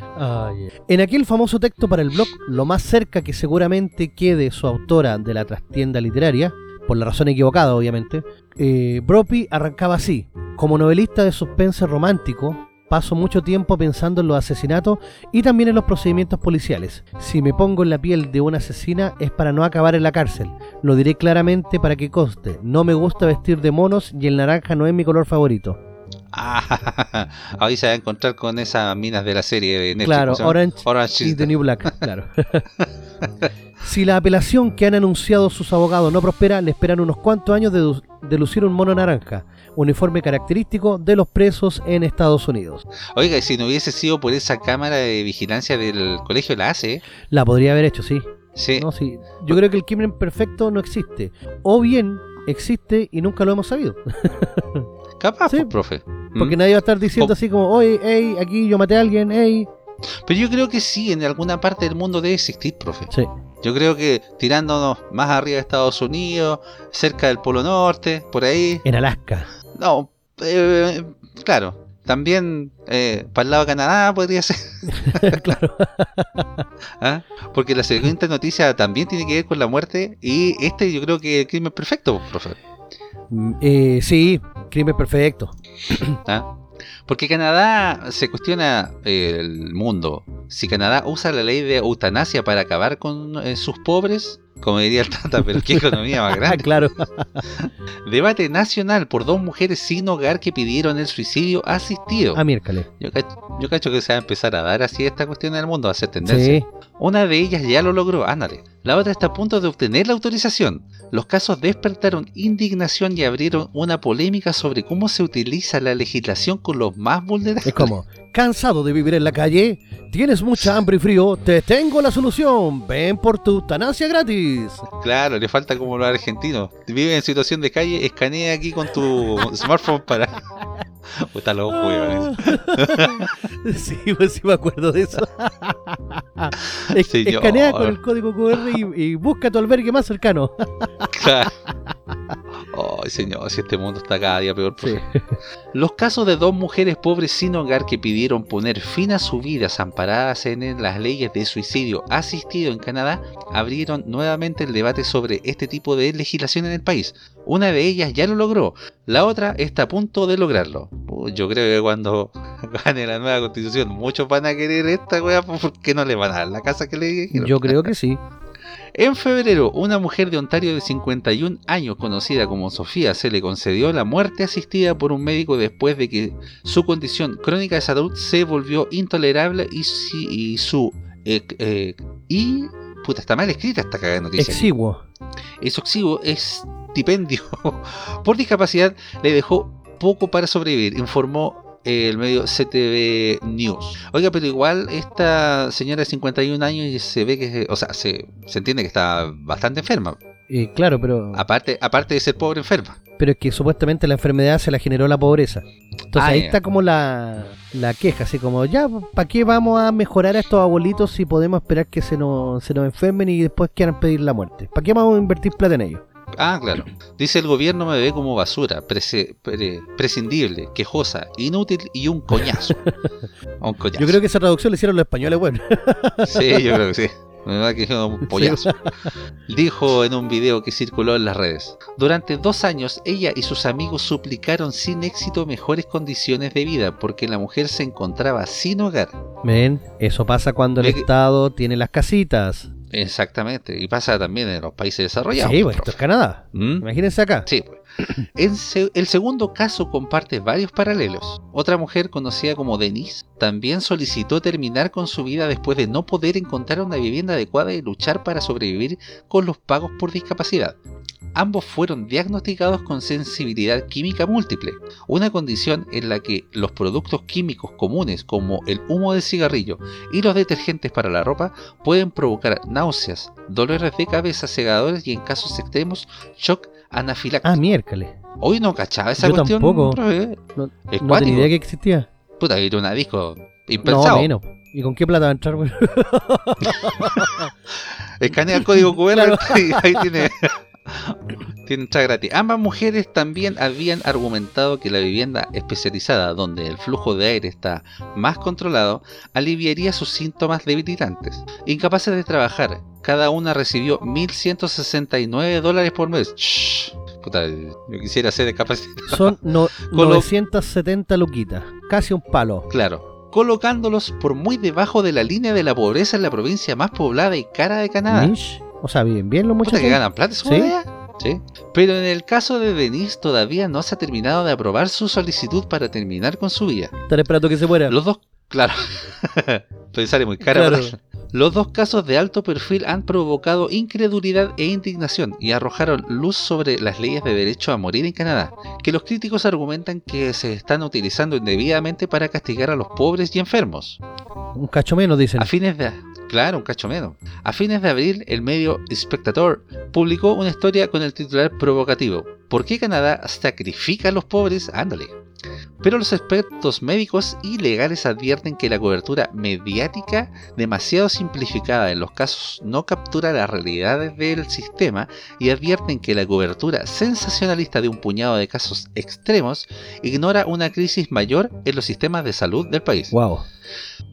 Ah, yeah. En aquel famoso texto para el blog, lo más cerca que seguramente quede su autora de la trastienda literaria, por la razón equivocada obviamente, eh, Brophy arrancaba así, como novelista de suspense romántico, paso mucho tiempo pensando en los asesinatos y también en los procedimientos policiales. Si me pongo en la piel de una asesina es para no acabar en la cárcel. Lo diré claramente para que conste. No me gusta vestir de monos y el naranja no es mi color favorito. Ah, ahí se va a encontrar con esas minas de la serie de Netflix. Claro. Orange, Orange y is the- New Black, claro. si la apelación que han anunciado sus abogados no prospera, le esperan unos cuantos años de, lucir un mono naranja, uniforme característico de los presos en Estados Unidos. Oiga, y si no hubiese sido por esa cámara de vigilancia del colegio la hace, ¿eh? La podría haber hecho, sí. Sí. No, sí. Yo creo que el crimen perfecto no existe. O bien existe y nunca lo hemos sabido. Capaz, Sí. pues, profe. Porque ¿Mm? nadie va a estar diciendo así como, oye, hey, aquí yo maté a alguien, hey. Pero yo creo que sí, en alguna parte del mundo debe existir, profe. Sí. Yo creo que tirándonos más arriba de Estados Unidos, cerca del Polo Norte, por ahí. En Alaska. No, eh, claro. También eh, para el lado de Canadá podría ser. claro. ¿ah? Porque la siguiente noticia también tiene que ver con la muerte. Y este yo creo que es el crimen perfecto, profe. Mm, eh, sí, crimen perfecto. ¿ah? Porque Canadá se cuestiona eh, el mundo. Si Canadá usa la ley de eutanasia para acabar con eh, sus pobres, como diría el Tata, pero qué economía más grande. claro. Debate nacional por dos mujeres sin hogar que pidieron el suicidio asistido. Ah, miércoles. Yo cacho, yo cacho que se va a empezar a dar así esta cuestión en el mundo, va a ser tendencia. Sí. Una de ellas ya lo logró, ándale. La otra está a punto de obtener la autorización. Los casos despertaron indignación y abrieron una polémica sobre cómo se utiliza la legislación con los más vulnerables. Es como, ¿cansado de vivir en la calle? ¿Tienes mucha hambre y frío? Te tengo la solución. Ven por tu eutanasia gratis. Claro, le falta como los argentinos. Vive en situación de calle, escanea aquí con tu smartphone para... Puta los huevos. sí, pues sí me acuerdo de eso. Señor. escanea con el código QR y, y busca tu albergue más cercano. Claro. Ay, señor, si este mundo está cada día peor. Sí. Los casos de dos mujeres pobres sin hogar que pidieron poner fin a sus vidas amparadas en las leyes de suicidio asistido en Canadá abrieron nuevamente el debate sobre este tipo de legislación en el país. Una de ellas ya lo logró, la otra está a punto de lograrlo. Yo creo que cuando gane la nueva constitución muchos van a querer esta wea porque no le van a dar la casa que le dijeron. Yo creo que sí. En febrero, una mujer de Ontario de 51 años, conocida como Sofía, se le concedió la muerte asistida por un médico después de que su condición crónica de salud se volvió intolerable y, si- y su... eh, eh, y... Puta, está mal escrita esta cagada de noticia. Exiguo. Eso exiguo estipendio por discapacidad le dejó poco para sobrevivir, informó el medio CTV News. Oiga, pero igual esta señora de 51 años y se ve que, o sea, se, se entiende que está bastante enferma. Eh, claro, pero, Aparte, aparte de ser pobre enferma. pero es que supuestamente la enfermedad se la generó la pobreza. Entonces Ah, ahí está como la, la queja, así como, ya, ¿para qué vamos a mejorar a estos abuelitos si podemos esperar que se nos, se nos enfermen y después quieran pedir la muerte? ¿Para qué vamos a invertir plata en ellos? Ah, claro. Dice el gobierno me ve como basura, prese- pre- prescindible, quejosa, inútil y un coñazo. un coñazo. Yo creo que esa traducción la hicieron los españoles, bueno. Sí, yo creo que sí. Me va es un pollazo. Dijo en un video que circuló en las redes. Durante dos años, ella y sus amigos suplicaron sin éxito mejores condiciones de vida porque la mujer se encontraba sin hogar. Ven, eso pasa cuando el Estado tiene las casitas. Exactamente. Y pasa también en los países desarrollados. Sí, pues esto es Canadá. ¿Mm? Imagínense acá. Sí, pues. Se- el segundo caso comparte varios paralelos. Otra mujer conocida como Denise también solicitó terminar con su vida después de no poder encontrar una vivienda adecuada y luchar para sobrevivir con los pagos por discapacidad. Ambos fueron diagnosticados con sensibilidad química múltiple, una condición en la que los productos químicos comunes como el humo del cigarrillo y los detergentes para la ropa pueden provocar náuseas, dolores de cabeza, segadores y en casos extremos shock anafiláctico. Ah, miércoles. Hoy no cachaba esa Yo cuestión. tampoco. profe. No, no tenía idea que existía. Puta, ir a una disco. No, Impensado. menos. ¿Y con qué plata va a entrar? Escanea el código QR Claro. y ahí tiene. Tiene entrada gratis. Ambas mujeres también habían argumentado que la vivienda especializada, donde el flujo de aire está más controlado, aliviaría sus síntomas debilitantes. Incapaces de trabajar, cada una recibió 1.169 dólares por mes. Shh. puta, yo quisiera ser discapacitado. Son no- Con lo- 970 luquitas, casi un palo. Claro, colocándolos por muy debajo de la línea de la pobreza en la provincia más poblada y cara de Canadá. Mish, O sea, bien, bien los muchachos. que ganan plata, ¿su Sí. idea? Sí. Pero en el caso de Denise todavía no se ha terminado de aprobar su solicitud para terminar con su vida. Están esperando que se muera. Los dos, claro, pues sale muy cara. Claro. Los dos casos de alto perfil han provocado incredulidad e indignación y arrojaron luz sobre las leyes de derecho a morir en Canadá, que los críticos argumentan que se están utilizando indebidamente para castigar a los pobres y enfermos. Un cacho menos, dicen. A fines de... Claro, un cacho menos. A fines de abril, el medio Spectator publicó una historia con el titular provocativo. ¿Por qué Canadá sacrifica a los pobres? Ándale. Pero los expertos médicos y legales advierten que la cobertura mediática demasiado simplificada en los casos no captura las realidades del sistema y advierten que la cobertura sensacionalista de un puñado de casos extremos ignora una crisis mayor en los sistemas de salud del país. Wow.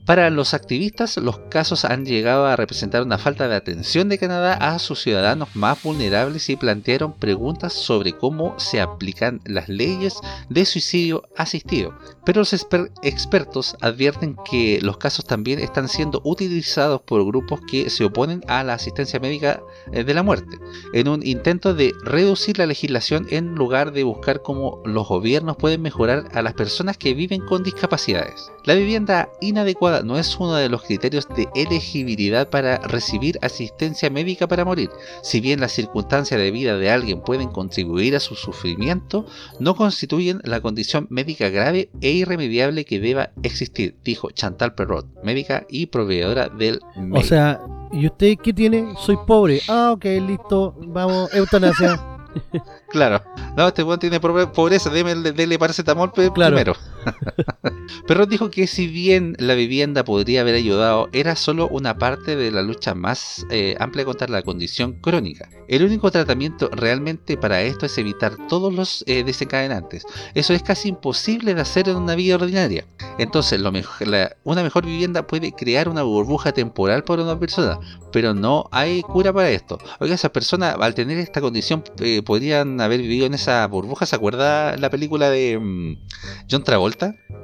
Para los activistas, los casos han llegado a representar una falta de atención de Canadá a sus ciudadanos más vulnerables y plantearon preguntas sobre cómo se aplican las leyes de suicidio asistido. Pero los exper- expertos advierten que los casos también están siendo utilizados por grupos que se oponen a la asistencia médica eh, de la muerte, en un intento de reducir la legislación en lugar de buscar cómo los gobiernos pueden mejorar a las personas que viven con discapacidades. La vivienda inadecuada no es uno de los criterios de elegibilidad para recibir asistencia médica para morir. Si bien las circunstancias de vida de alguien pueden contribuir a su sufrimiento, no constituyen la condición médica grave e irremediable que deba existir, dijo Chantal Perrot, médica y proveedora del O MEI. sea, ¿y usted qué tiene? Soy pobre. Ah, ok, listo. Vamos, eutanasia. Claro. No, este weón tiene pobre- pobreza, deme, dele paracetamol Claro. primero. Perrot dijo que si bien la vivienda podría haber ayudado, era solo una parte de la lucha más eh, amplia contra la condición crónica. El único tratamiento realmente para esto es evitar todos los eh, desencadenantes. Eso es casi imposible de hacer en una vida ordinaria. Entonces, una mejor vivienda puede crear una burbuja temporal para una persona, pero no hay cura para esto. Oiga, esas personas al tener esta condición eh, podrían haber vivido en esa burbuja. ¿Se acuerda la película de mm, John Travolta?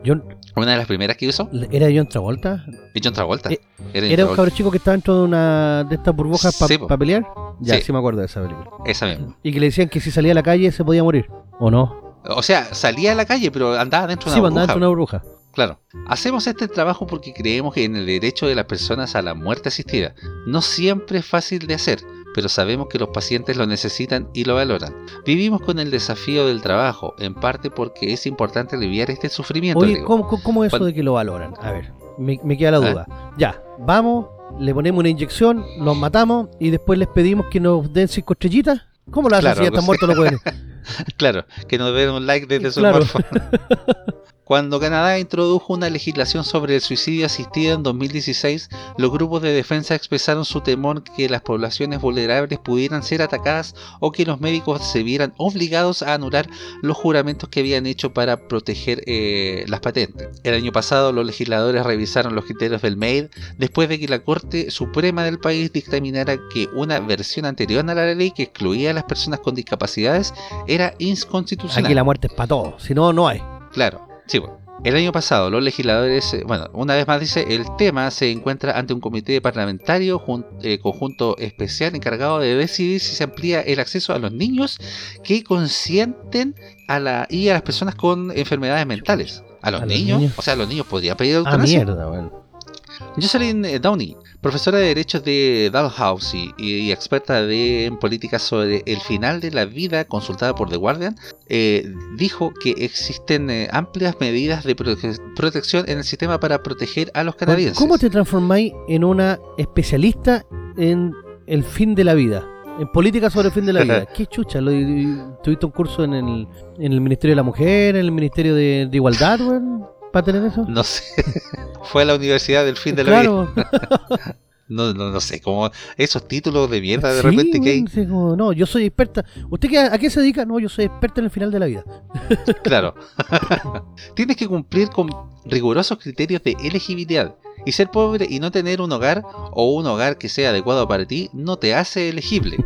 John, Una de las primeras que hizo. ¿Era John Travolta? ¿Es John Travolta? Eh, John ¿Era un Travolta. cabrón chico que estaba dentro de una de estas burbujas para Sí, pelear? Ya, Sí. sí. me acuerdo de esa película. Esa misma. Y que le decían que si salía a la calle se podía morir. ¿O no? O sea, salía a la calle, pero andaba dentro de pues, andaba burbuja. dentro de una burbuja. Claro. Hacemos este trabajo porque creemos que en el derecho de las personas a la muerte asistida no siempre es fácil de hacer, pero sabemos que los pacientes lo necesitan y lo valoran. Vivimos con el desafío del trabajo, en parte porque es importante aliviar este sufrimiento. Oye. ¿cómo, cómo- cómo es eso Cuando- de que lo valoran? A ver, me, me queda la Ah. duda. Ya, vamos, le ponemos una inyección, los matamos y después les pedimos que nos den cinco estrellitas. ¿Cómo lo hacen Claro, si ya están muertos los hueones? Claro, que nos den un like desde su smartphone. Cuando Canadá introdujo una legislación sobre el suicidio asistido en 2016, los grupos de defensa expresaron su temor que las poblaciones vulnerables pudieran ser atacadas o que los médicos se vieran obligados a anular los juramentos que habían hecho para proteger eh, las patentes. El año pasado los legisladores revisaron los criterios del MAID después de que la Corte Suprema del país dictaminara que una versión anterior a la ley que excluía a las personas con discapacidades era inconstitucional. Aquí la muerte es para todos, si no, no hay. Claro, sí, bueno. El año pasado los legisladores, eh, bueno, una vez más dice, el tema se encuentra ante un comité parlamentario jun- eh, conjunto especial encargado de decidir si se amplía el acceso a los niños que consienten a la y a las personas con enfermedades mentales. A los, A niños, niños. o sea, los niños podrían pedir Ah, eutanasia. mierda, bueno. Jocelyn eh, Downey, profesora de Derechos de Dalhousie y, experta de, en políticas sobre el final de la vida, consultada por The Guardian, eh, dijo que existen eh, amplias medidas de prote- protección en el sistema para proteger a los canadienses. ¿Cómo te transformáis en una especialista en el fin de la vida? En política sobre el fin de la vida. ¿Qué chucha? ¿Lo, ¿Tuviste un curso en el, en el Ministerio de la Mujer, en el Ministerio de, de Igualdad, weón? ¿Para tener eso? No sé. Fue a la universidad del fin de la vida. No, no, no sé, como esos títulos de mierda de Sí, repente que hay. weón, sí, como, no, yo soy experta. ¿Usted qué, a qué se dedica? No, yo soy experta en el final de la vida. Claro. Tienes que cumplir con rigurosos criterios de elegibilidad Y ser pobre y no tener un hogar o un hogar que sea adecuado para ti no te hace elegible.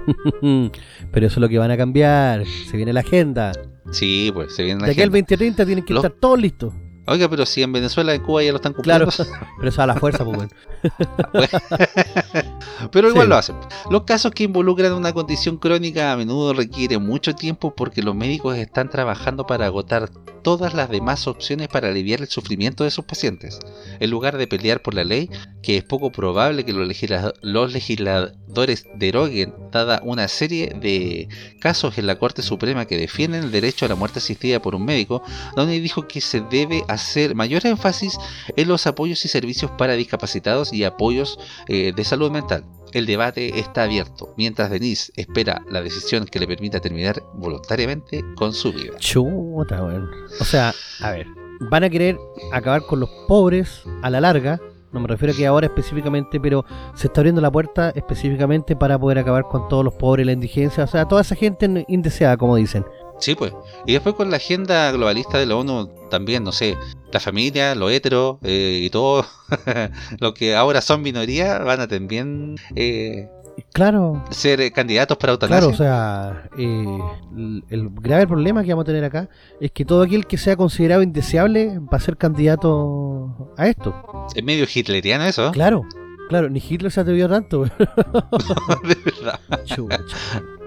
Pero eso es lo que van a cambiar. Se viene la agenda. Sí, pues se viene la De aquí al agenda. 2030 tienen que Los- estar todos listos. Oiga, pero si en Venezuela, en Cuba ya lo están Claro. cumpliendo. Pero eso a la fuerza, pues, weón. Pero igual Sí. lo hacen. Los casos que involucran una condición crónica a menudo requieren mucho tiempo porque los médicos están trabajando para agotar todas las demás opciones para aliviar el sufrimiento de sus pacientes. En lugar de pelear por la ley, que es poco probable que los, legisla- los legisladores deroguen, dada una serie de casos en la Corte Suprema que defienden el derecho a la muerte asistida por un médico, donde dijo que se debe hacer mayor énfasis en los apoyos y servicios para discapacitados y apoyos eh, de salud mental. El debate está abierto, mientras Denise espera la decisión que le permita terminar voluntariamente con su vida. Chuta, weón. O sea, a ver, van a querer acabar con los pobres a la larga. No me refiero a que ahora específicamente, pero se está abriendo la puerta específicamente para poder acabar con todos los pobres, la indigencia, o sea, toda esa gente indeseada, como dicen. Sí, pues. Y después con la agenda globalista de la ONU también, no sé, la familia, lo hetero eh, y todo lo que ahora son minoría van a también eh, Claro, ser eh, candidatos para eutanasia. claro, o sea, eh, el, el grave problema que vamos a tener acá es que todo aquel que sea considerado indeseable va a ser candidato a esto. Es medio hitleriano eso. Claro, claro, ni Hitler se atrevió tanto. de verdad. Chucha.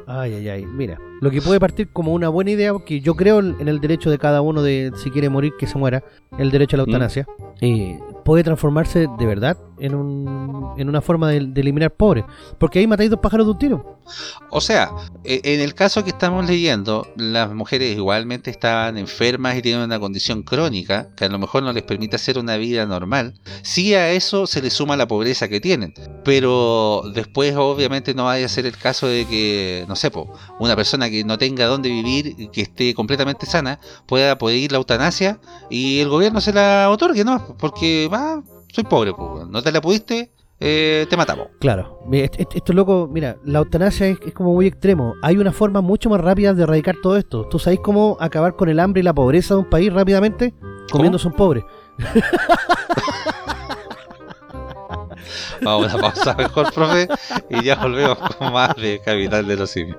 Ay, ay, ay. Mira, lo que puede partir como una buena idea, porque yo creo en el derecho de cada uno de si quiere morir, que se muera, el derecho a la Mm. eutanasia, eh, puede transformarse de verdad en, un, en una forma de, de eliminar pobres. Porque ahí matáis dos pájaros de un tiro. O sea, e- en el caso que estamos leyendo, las mujeres igualmente estaban enfermas y tienen una condición crónica que a lo mejor no les permite hacer una vida normal. Sí a eso se le suma la pobreza que tienen. Pero después obviamente no vaya a ser el caso de que, no sé, po, una persona que no tenga dónde vivir, que esté completamente sana, pueda pedir la eutanasia y el gobierno se la otorgue, ¿no? Porque, va, soy pobre, po, no te la pudiste, eh, te matamos. Claro, mira, est- est- esto, loco, mira, la eutanasia es, es como muy extremo. Hay una forma mucho más rápida de erradicar todo esto. ¿Tú sabes cómo acabar con el hambre y la pobreza de un país rápidamente? Comiéndose un pobre. Vamos a una pausa mejor, profe, y ya volvemos con más de Capital de los Simios.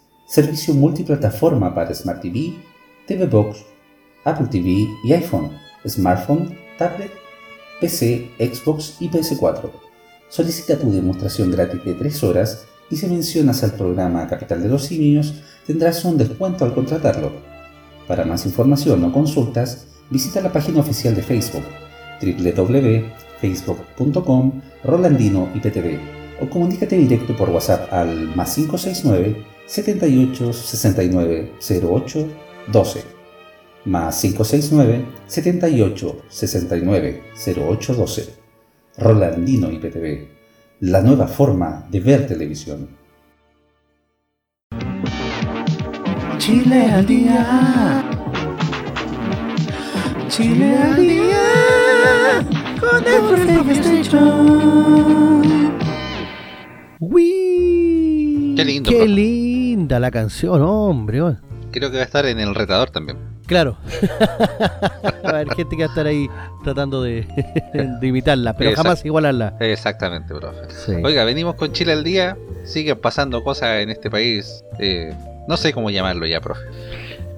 Servicio multiplataforma para Smart TV, TV Box, Apple TV y iPhone, smartphone, tablet, PC, Xbox y PS4. Solicita tu demostración gratis de 3 horas y si mencionas al programa Capital de los Simios tendrás un descuento al contratarlo. Para más información o consultas, visita la página oficial de Facebook www.facebook.com Rolandino IPTV o comunícate directo por WhatsApp al más 569 78 69 08 12 más 569 78 69 08 12 Rolandino IPTV, la nueva forma de ver televisión. Chile al día. Chile al día. Con el Uy, Qué lindo, Qué profe. Linda la canción, hombre. Creo que va a estar en el retador también. Claro. Va a haber gente que va a estar ahí tratando de, de imitarla, pero jamás igualarla. Exactamente, profe. Sí. Oiga, venimos con Chile al día. Siguen pasando cosas en este país. eh, no sé cómo llamarlo ya, profe.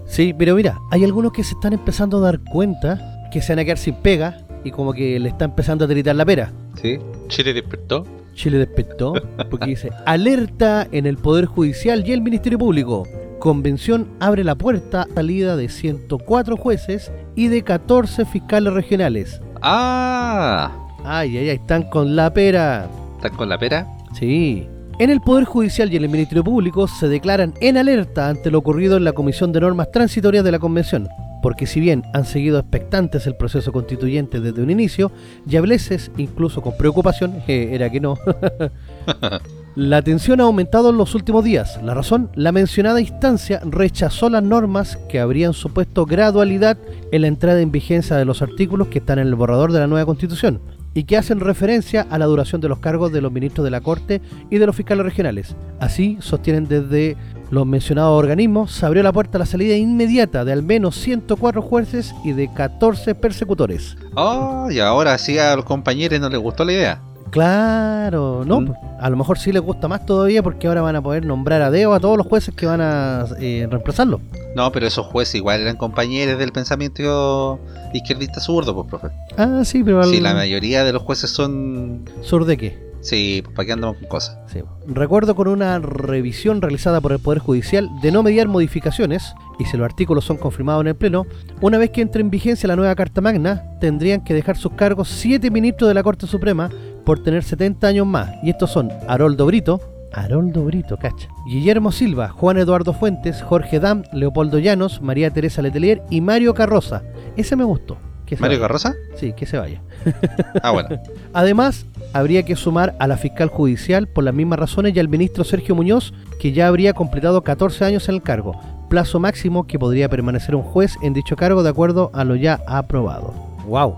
Sí, pero mira, hay algunos que se están empezando a dar cuenta que se van a quedar sin pega y como que le está empezando a tiritar la pera. ¿Sí? Chile despertó. Chile despertó porque dice alerta en el Poder Judicial y el Ministerio Público. Convención abre la puerta a salida de 104 jueces y de 14 fiscales regionales. ¡Ah! Ay, ay, ay, están con la pera. ¿Están con la pera? Sí. En el Poder Judicial y en el Ministerio Público se declaran en alerta ante lo ocurrido en la Comisión de Normas Transitorias de la Convención. Porque si bien han seguido expectantes el proceso constituyente desde un inicio, y a veces, incluso con preocupación, eh, era que no, la tensión ha aumentado en los últimos días. La razón, la mencionada instancia rechazó las normas que habrían supuesto gradualidad en la entrada en vigencia de los artículos que están en el borrador de la nueva constitución y que hacen referencia a la duración de los cargos de los ministros de la Corte y de los fiscales regionales. Así, sostienen desde los mencionados organismos, se abrió la puerta a la salida inmediata de al menos 104 jueces y de 14 persecutores. Oh, y ahora sí a los compañeros no les gustó la idea. Claro, no, Mm. pues, a lo mejor sí les gusta más todavía porque ahora van a poder nombrar a Deo a todos los jueces que van a eh, reemplazarlo. No, pero esos jueces igual eran compañeros del pensamiento izquierdista zurdo, pues, profe. Ah, sí, pero al Sí, la mayoría de los jueces son... sur de qué. Sí, pues para qué andamos con cosas. Sí. Recuerdo con una revisión realizada por el Poder Judicial de no mediar modificaciones, y si los artículos son confirmados en el Pleno, una vez que entre en vigencia la nueva Carta Magna, tendrían que dejar sus cargos siete ministros de la Corte Suprema por tener 70 años más, y estos son Haroldo Brito, Haroldo Brito, cacha, Guillermo Silva, Juan Eduardo Fuentes, Jorge Dam, Leopoldo Llanos, María Teresa Letelier y Mario Carroza. Ese me gustó. ¿Mario vaya. Carroza? Sí, que se vaya. Ah, bueno. Además, habría que sumar a la fiscal judicial por las mismas razones y al ministro Sergio Muñoz, que ya habría completado 14 años en el cargo, plazo máximo que podría permanecer un juez en dicho cargo de acuerdo a lo ya aprobado. ¡Wow!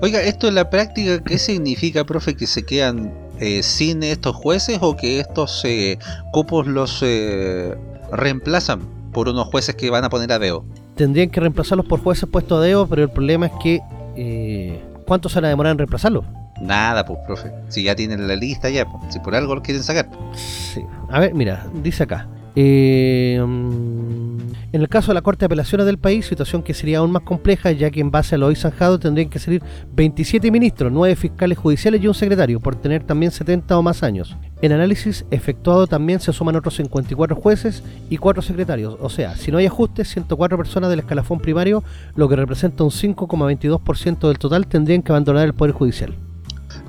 Oiga, esto en la práctica, ¿qué significa, profe, que se quedan eh, sin estos jueces o que estos eh, cupos los eh, reemplazan por unos jueces que van a poner a Deo? Tendrían que reemplazarlos por jueces puestos a dedo, pero el problema es que... eh, ¿Cuánto se van a demorar en reemplazarlos? Nada, pues, profe. Si ya tienen la lista, ya, pues, si por algo lo quieren sacar. Sí. A ver, mira, dice acá. Eh, mm, en el caso de la Corte de Apelaciones del país, situación que sería aún más compleja, ya que en base a lo hoy zanjado tendrían que salir 27 ministros, 9 fiscales judiciales y un secretario, por tener también 70 o más años. En análisis efectuado también se suman otros 54 jueces y 4 secretarios, o sea, si no hay ajustes, 104 personas del escalafón primario, lo que representa un 5,22% del total, tendrían que abandonar el Poder Judicial.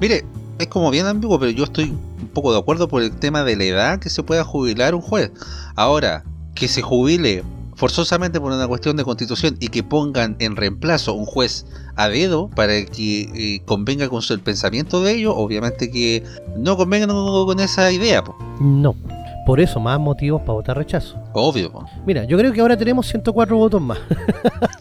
Mire, es como bien ambiguo, pero yo estoy un poco de acuerdo por el tema de la edad que se pueda jubilar un juez. Ahora, que se jubile forzosamente por una cuestión de constitución y que pongan en reemplazo un juez a dedo para que eh, convenga con el pensamiento de ellos, obviamente que no convengan con, esa idea. No. Por eso, más motivos para votar rechazo. Obvio. po. Mira, yo creo que ahora tenemos 104 votos más.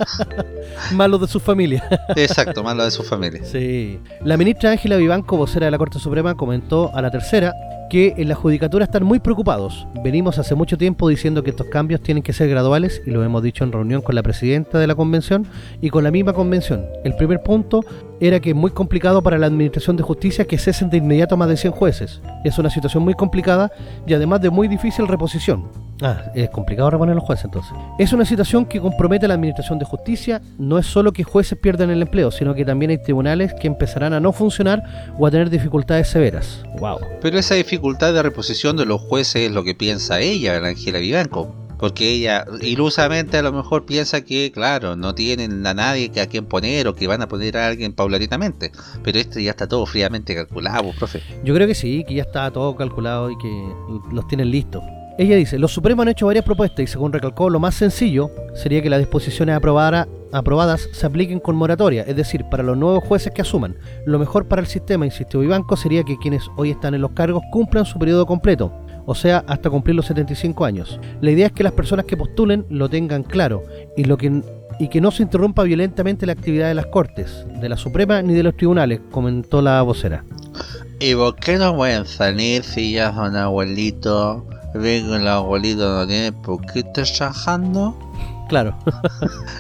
más los de sus familias. Exacto, más lo de su familia. Sí. La ministra Ángela Vivanco, vocera de la Corte Suprema, comentó a la tercera que en la judicatura están muy preocupados. Venimos hace mucho tiempo diciendo que estos cambios tienen que ser graduales y lo hemos dicho en reunión con la presidenta de la convención y con la misma convención. El primer punto era que es muy complicado para la Administración de Justicia que cesen de inmediato más de 100 jueces. Es una situación muy complicada y además de muy difícil reposición. Ah, es complicado reponer los jueces entonces. Es una situación que compromete a la Administración de Justicia. No es solo que jueces pierdan el empleo, sino que también hay tribunales que empezarán a no funcionar o a tener dificultades severas. Wow. Pero esa dificultad de reposición de los jueces es lo que piensa ella, la Ángela Vivanco. Porque ella ilusamente a lo mejor piensa que, claro, no tienen a nadie que a quien poner o que van a poner a alguien paulatinamente. Pero esto ya está todo fríamente calculado, profe. Yo creo que sí, que ya está todo calculado y que los tienen listos. Ella dice, los Supremos han hecho varias propuestas y según recalcó, lo más sencillo sería que las disposiciones aprobadas se apliquen con moratoria, es decir, para los nuevos jueces que asuman. Lo mejor para el sistema, insistió Vivanco, sería que quienes hoy están en los cargos cumplan su periodo completo, o sea, hasta cumplir los 75 años. La idea es que las personas que postulen lo tengan claro y, que, y que no se interrumpa violentamente la actividad de las Cortes, de la Suprema ni de los tribunales, comentó la vocera. ¿Y por qué no pueden salir si ya son abuelitos? Ven que el abuelito no tiene por qué estar trabajando. Claro.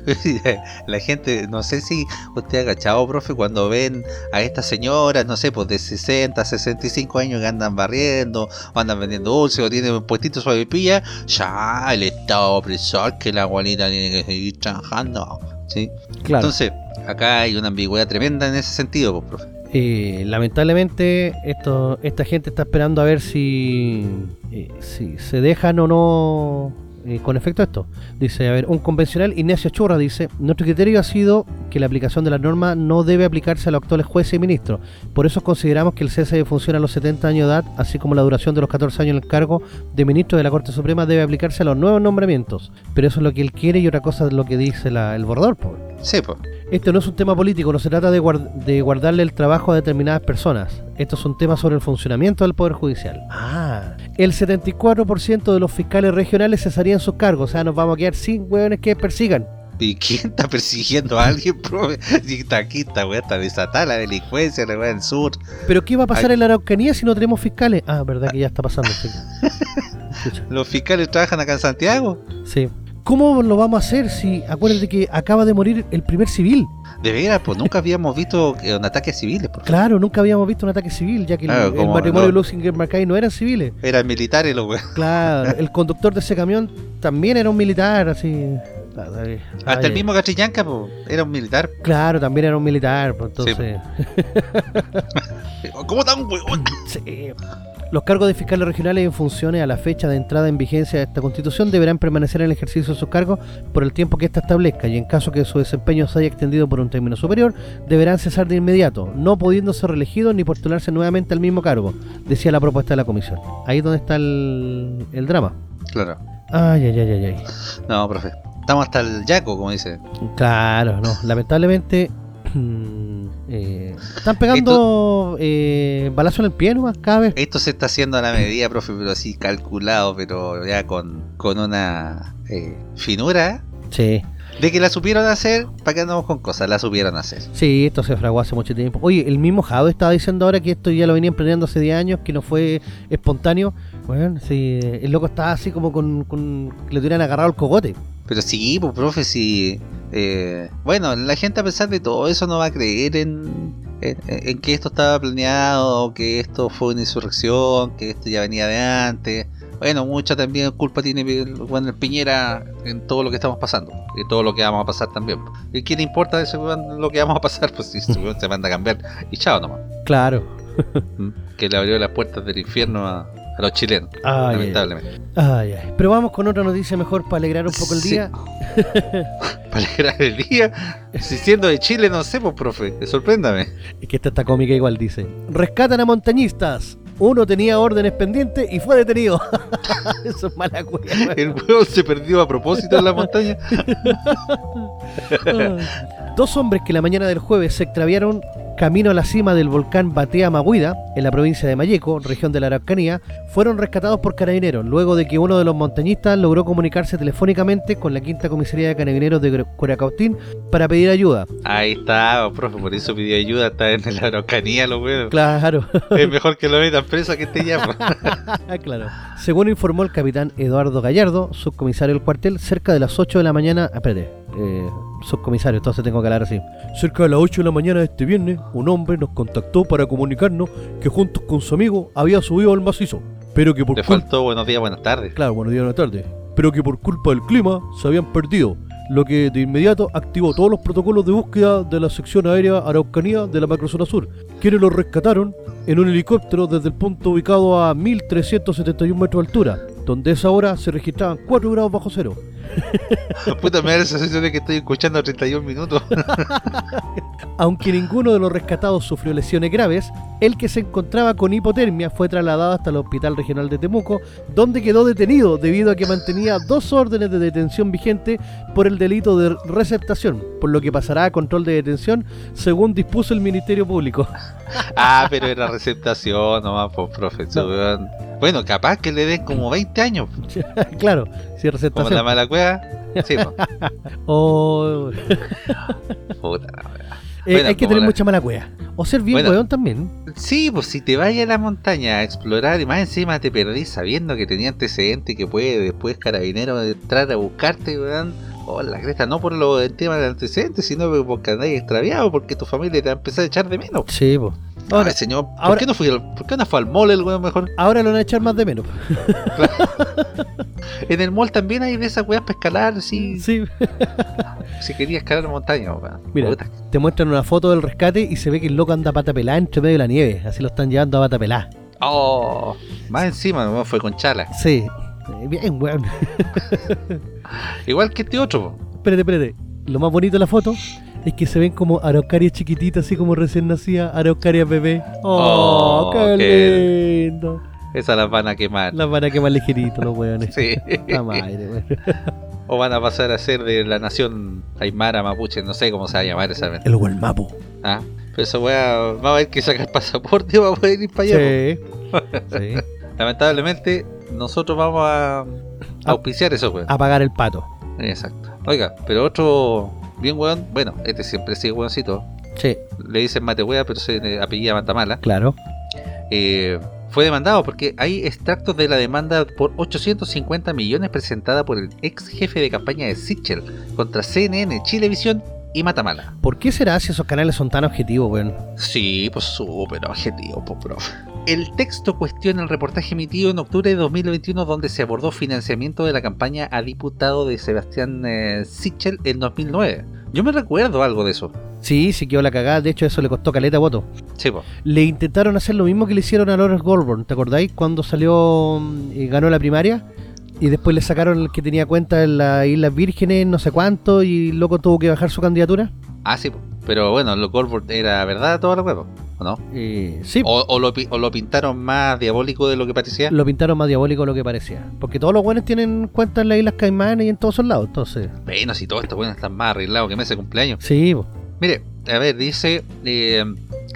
La gente, no sé si usted ha cachado, profe, cuando ven a estas señoras, no sé, pues de 60, 65 años que andan barriendo, o andan vendiendo dulces, o tienen un puestito suave pilla, ya el estado opresor que la abuelita tiene que seguir trabajando. ¿sí? Claro. Entonces, acá hay una ambigüedad tremenda en ese sentido, pues, profe. Eh, lamentablemente esto, esta gente está esperando a ver si, eh, se dejan o no eh, con efecto esto. Dice, a ver, un convencional, Ignacio Churra dice, nuestro criterio ha sido que la aplicación de la norma no debe aplicarse a los actuales jueces y ministros. Por eso consideramos que el cese de función a los 70 años de edad, así como la duración de los 14 años en el cargo de ministro de la Corte Suprema, debe aplicarse a los nuevos nombramientos. Pero eso es lo que él quiere y otra cosa es lo que dice la- el bordador. po. Sí, pues. Esto no es un tema político, no se trata de, guard- de guardarle el trabajo a determinadas personas. Esto es un tema sobre el funcionamiento del Poder Judicial. Ah, el 74% de los fiscales regionales cesarían sus cargos, o sea, nos vamos a quedar sin hueones que persigan. ¿Y quién está persiguiendo a alguien, profe? Está aquí, esta weá está desatada la delincuencia, la del sur. Pero ¿qué va a pasar Ay. en la Araucanía si no tenemos fiscales? Ah, verdad que ya está pasando. Sí. Los fiscales trabajan acá en Santiago. Sí. ¿Cómo lo vamos a hacer si, acuérdate que acaba de morir el primer civil? De veras, pues nunca habíamos visto eh, un ataque. Por Claro, nunca habíamos visto un ataque civil, ya que el- Claro, el, como matrimonio de Lusinger Mackay no eran civiles. Eran militares los weas. Claro, el conductor de ese camión también era un militar, así. Hasta Ay, el mismo Catrillanca, pues, era un militar. Claro, también era un militar, pues entonces. ¿Cómo tan weón? Sí. Los cargos de fiscales regionales en funciones a la fecha de entrada en vigencia de esta constitución deberán permanecer en el ejercicio de sus cargos por el tiempo que ésta establezca y en caso que su desempeño se haya extendido por un término superior, deberán cesar de inmediato, no pudiendo ser reelegidos ni postularse nuevamente al mismo cargo, decía la propuesta de la comisión. Ahí es donde está el, el drama. Claro. Ay, ay, ay, ay, ay. No, profe. Estamos hasta el yaco, como dice. Claro, no, lamentablemente eh, están pegando eh, balazo en el pie nomás cada vez. Esto se está haciendo a la medida, profe, pero así calculado, pero ya con, con una eh, finura. Sí, De que la supieron hacer, ¿para qué andamos con cosas? La supieron hacer. sí, esto se fraguó hace mucho tiempo. Oye, el mismo Jado estaba diciendo ahora que esto ya lo venían planeando hace 10 años, que no fue espontáneo. Bueno, sí, el loco estaba así como con, con que le tuvieran agarrado el cogote. Pero sí, pues, profe, sí. Eh, bueno, la gente a pesar de todo eso no va a creer en, en, en que esto estaba planeado, que esto fue una insurrección, que esto ya venía de antes. Bueno, mucha también culpa tiene el, bueno, el Piñera en todo lo que estamos pasando y todo lo que vamos a pasar también. ¿Y le importa weón lo que vamos a pasar? Pues si weón se manda a cambiar y chao nomás. Claro. ¿Mm? Que le abrió las puertas del infierno a, a los chilenos, Ay, lamentablemente. ay, ay. Pero vamos con otra noticia mejor para alegrar un poco el Sí. día. Para alegrar el día, si siendo de Chile, no sé, pues profe, sorpréndame. Es que esta está cómica igual, dice. Rescatan a montañistas. Uno tenía órdenes pendientes y fue detenido. Eso es mala cueva. El huevo se perdió a propósito en la montaña. Dos hombres que la mañana del jueves se extraviaron camino a la cima del volcán Batea Maguida, en la provincia de Mayeco, región de la Araucanía, fueron rescatados por carabineros luego de que uno de los montañistas logró comunicarse telefónicamente con la quinta comisaría de carabineros de Curacautín para pedir ayuda. Ahí está, profe, por eso pidió ayuda, está en la Araucanía, los huevos. Claro. Es mejor que lo metan preso que este pues. Ah, claro. Según informó el capitán Eduardo Gallardo, subcomisario del cuartel, cerca de las 8 de la mañana. Espérate, eh, subcomisario, entonces tengo que hablar así. Cerca de las 8 de la mañana de este viernes, un hombre nos contactó para comunicarnos que juntos con su amigo había subido al macizo. Pero que por Le faltó buenos días, buenas tardes. Claro, buenos días, buenas tardes. Pero que por culpa del clima se habían perdido. Lo que de inmediato activó todos los protocolos de búsqueda de la sección aérea Araucanía de la macrozona sur, quienes los rescataron en un helicóptero desde el punto ubicado a 1371 metros de altura, donde esa hora se registraban 4 grados bajo cero. Puta, me da la sensación de que estoy escuchando 31 minutos. Aunque ninguno de los rescatados sufrió lesiones graves, el que se encontraba con hipotermia fue trasladado hasta el Hospital Regional de Temuco, donde quedó detenido debido a que mantenía dos órdenes de detención vigentes por el delito de receptación, por lo que pasará a control de detención según dispuso el Ministerio Público. Ah, pero era receptación nomás, profe. ese No. Bueno, capaz que le den como 20 años. claro, si Como la mala cueva. Sí, pues. O- Puta. Eh, Bueno, hay que tener la- mucha mala cueva. O ser bien Bueno. weón también. Sí, pues si te vayas a la montaña a explorar y más encima te perdís sabiendo que tenía antecedentes y que puede después carabinero entrar a buscarte, weón. Oh, la cresta, no por lo del tema de antecedentes, sino porque andáis extraviado, porque tu familia te va a empezar a echar de menos. Sí, pues. Ahora, señor, ¿por, ahora- qué no fui al- ¿por qué no fue al mall el weón mejor? ahora lo van a echar más de menos. En el mall también hay de esas weas para escalar, sí, Sí. si quería escalar montaña, weón. Mira. Puta. te muestran una foto del rescate y se ve que el loco anda a pata pelada entre medio de la nieve. Así lo están llevando a pata pelada. Oh, más encima, weón, fue con chala. Sí. Eh, Bien, weón. Igual que este otro, espérate, espérate. Lo más bonito de la foto Es que se ven como araucarias chiquititas, así como recién nacía, araucarias bebé. ¡Oh, Oh, qué qué- lindo! Esas las van a quemar. Las van a quemar ligeritos los weones. Sí. La madre, weón. O van a pasar a ser de la nación Aymara, Mapuche, no sé cómo se va a llamar esa vez. El Gualmapo. Ah, pero esa weá va a haber que sacar pasaporte para poder ir para allá. Sí. sí. Lamentablemente, nosotros vamos a a auspiciar eso, weón. Apagar el pato. Exacto. Oiga, pero otro bien weón, bueno, este siempre sigue weoncito. Sí, Le dicen mate wea, pero se apellida Matamala. claro. Eh, fue demandado porque hay extractos de la demanda por 850 millones presentada por el ex jefe de campaña de Sichel contra CNN, Chilevisión y Matamala. ¿Por qué será si esos canales son tan objetivos, weón? Sí, pues súper objetivo, pues, profe. El texto cuestiona el reportaje emitido en octubre de 2021 donde se abordó financiamiento de la campaña a diputado de Sebastián eh, Sichel en 2009. Yo me recuerdo algo de eso. Sí, sí quedó la cagada. De hecho, eso le costó caleta voto. Sí, pues. Le intentaron hacer lo mismo que le hicieron a Lawrence Goldborn. ¿Te acordáis? Cuando salió y ganó la primaria. Y después le sacaron el que tenía cuenta en las Islas Vírgenes, no sé cuánto. Y el loco tuvo que bajar su candidatura. Ah, sí, po. pero bueno, lo Goldberg era verdad todo lo huevo, ¿o no? Eh, sí, O, o lo, pi- o lo pintaron más diabólico de lo que parecía. lo pintaron más diabólico de lo que parecía. Porque todos los buenos tienen cuenta en las Islas Caimán y en todos esos lados. Entonces, Bueno, si todo esto bueno están más arreglado que mes de cumpleaños. sí, po. Mire, a ver, dice, eh,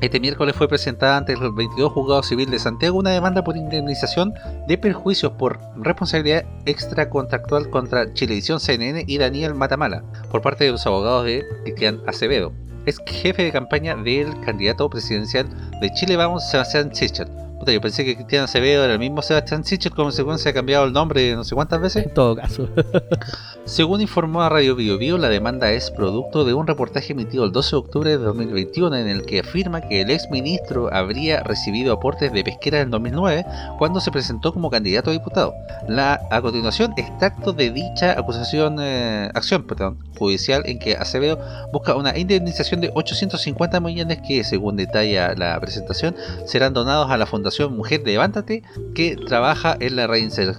este miércoles fue presentada ante el 22 Juzgado Civil de Santiago una demanda por indemnización de perjuicios por responsabilidad extracontractual contra Chilevisión CNN y Daniel Matamala por parte de los abogados de Cristian Acevedo, es jefe de campaña del candidato presidencial de Chile Vamos, Sebastián Sichel. Puta, yo pensé que Cristian Acevedo era el mismo Sebastián Sichel, como consecuencia ha cambiado el nombre no sé cuántas veces. en todo caso. Según informó a Radio Bio Bio, la demanda es producto de un reportaje emitido el 12 de octubre de 2021 en el que afirma que el ex ministro habría recibido aportes de pesquera en 2009 cuando se presentó como candidato a diputado. La, a continuación, extracto de dicha acusación, eh, acción perdón, judicial en que Acevedo busca una indemnización de 850 millones que, según detalla la presentación, serán donados a la Fundación Mujer Levántate que trabaja en la reinser-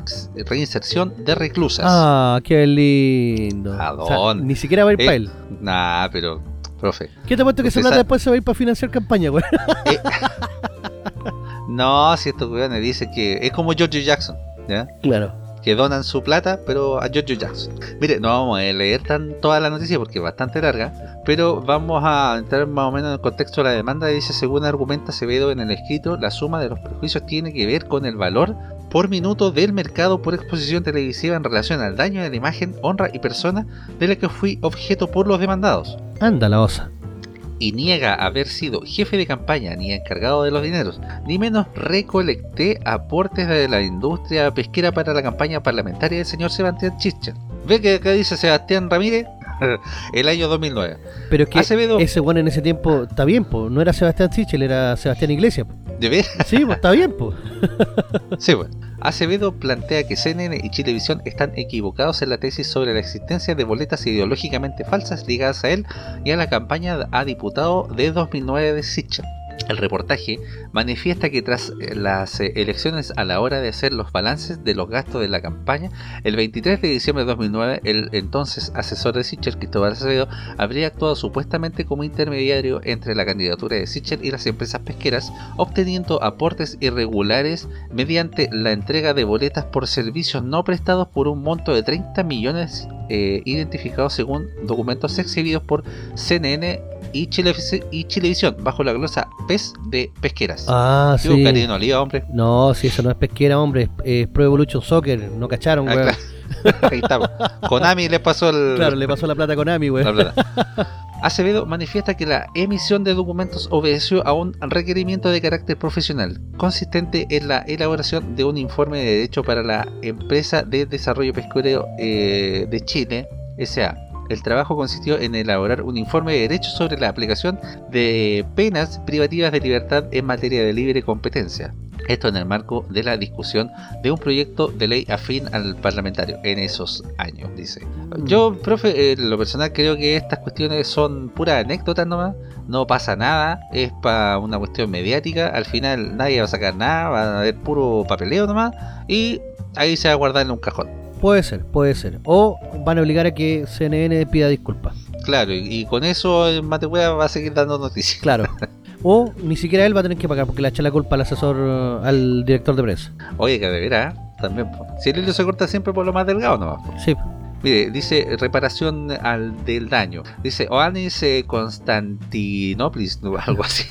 reinserción de reclusas. ah, qué lindo. ¿A O sea, dónde? ni siquiera va a ir Eh, para él. Nah, pero, profe. ¿Qué te apuesto que esa plata después se va a ir para financiar campaña, güey? eh, no, si estos weones dicen que es como George Jackson, ¿ya? Claro. Que donan su plata, pero a George Jackson. Mire, no vamos a leer tan toda la noticia porque es bastante larga, pero vamos a entrar más o menos en el contexto de la demanda. Dice, según argumenta Acevedo en el escrito, la suma de los perjuicios tiene que ver con el valor por minuto del mercado por exposición televisiva en relación al daño de la imagen, honra y persona de la que fui objeto por los demandados. Anda la osa. Y niega haber sido jefe de campaña ni encargado de los dineros, ni menos recolecté aportes de la industria pesquera para la campaña parlamentaria del señor Sebastián Chicha. ¿Ve que acá dice Sebastián Ramírez? El año 2009. Pero es que Acevedo, ese bueno en ese tiempo está bien, pues. No era Sebastián Sichel, era Sebastián Iglesias. po. ¿de ver? Sí, pues está bien, pues. Sí, bueno. Acevedo plantea que CNN y Chilevisión están equivocados en la tesis sobre la existencia de boletas ideológicamente falsas ligadas a él y a la campaña a diputado de 2009 de Sicha. El reportaje manifiesta que tras eh, las eh, elecciones a la hora de hacer los balances de los gastos de la campaña, el 23 de diciembre de 2009, el entonces asesor de Sichel, Cristóbal Acevedo, habría actuado supuestamente como intermediario entre la candidatura de Sichel y las empresas pesqueras, obteniendo aportes irregulares mediante la entrega de boletas por servicios no prestados por un monto de 30 millones eh, identificados según documentos exhibidos por CNN y, Chilevisi- y Chilevisión bajo la glosa PES de pesqueras. Ah, Sí, oliva, hombre. No, si eso no es pesquera, hombre. Es, Pro Evolution Soccer. No cacharon, Ah, weón. claro. Ahí estamos. Konami le pasó el, Claro, le pasó la plata con Ami, la weón. plata. Acevedo manifiesta que la emisión de documentos obedeció a un requerimiento de carácter profesional, consistente en la elaboración de un informe de derecho para la empresa de desarrollo pesquero eh, de Chile, SA. El trabajo consistió en elaborar un informe de derecho sobre la aplicación de penas privativas de libertad en materia de libre competencia. Esto en el marco de la discusión de un proyecto de ley afín al parlamentario en esos años, dice. Yo, profe, en lo personal creo que estas cuestiones son puras anécdotas nomás. No pasa nada, es para una cuestión mediática. Al final nadie va a sacar nada, va a haber puro papeleo nomás. Y ahí se va a guardar en un cajón. Puede ser, puede ser. O van a obligar a que CNN pida disculpas. Claro, y, y con eso el Matehuea va a seguir dando noticias. Claro. O ni siquiera él va a tener que pagar porque le echa la culpa al asesor, al director de prensa. Oye, que de veras, ¿eh? también. Si el hilo se corta siempre por lo más delgado po. Sí. Mire, dice reparación al del daño. Dice Oanis eh, Constantinopoulos, no, algo así.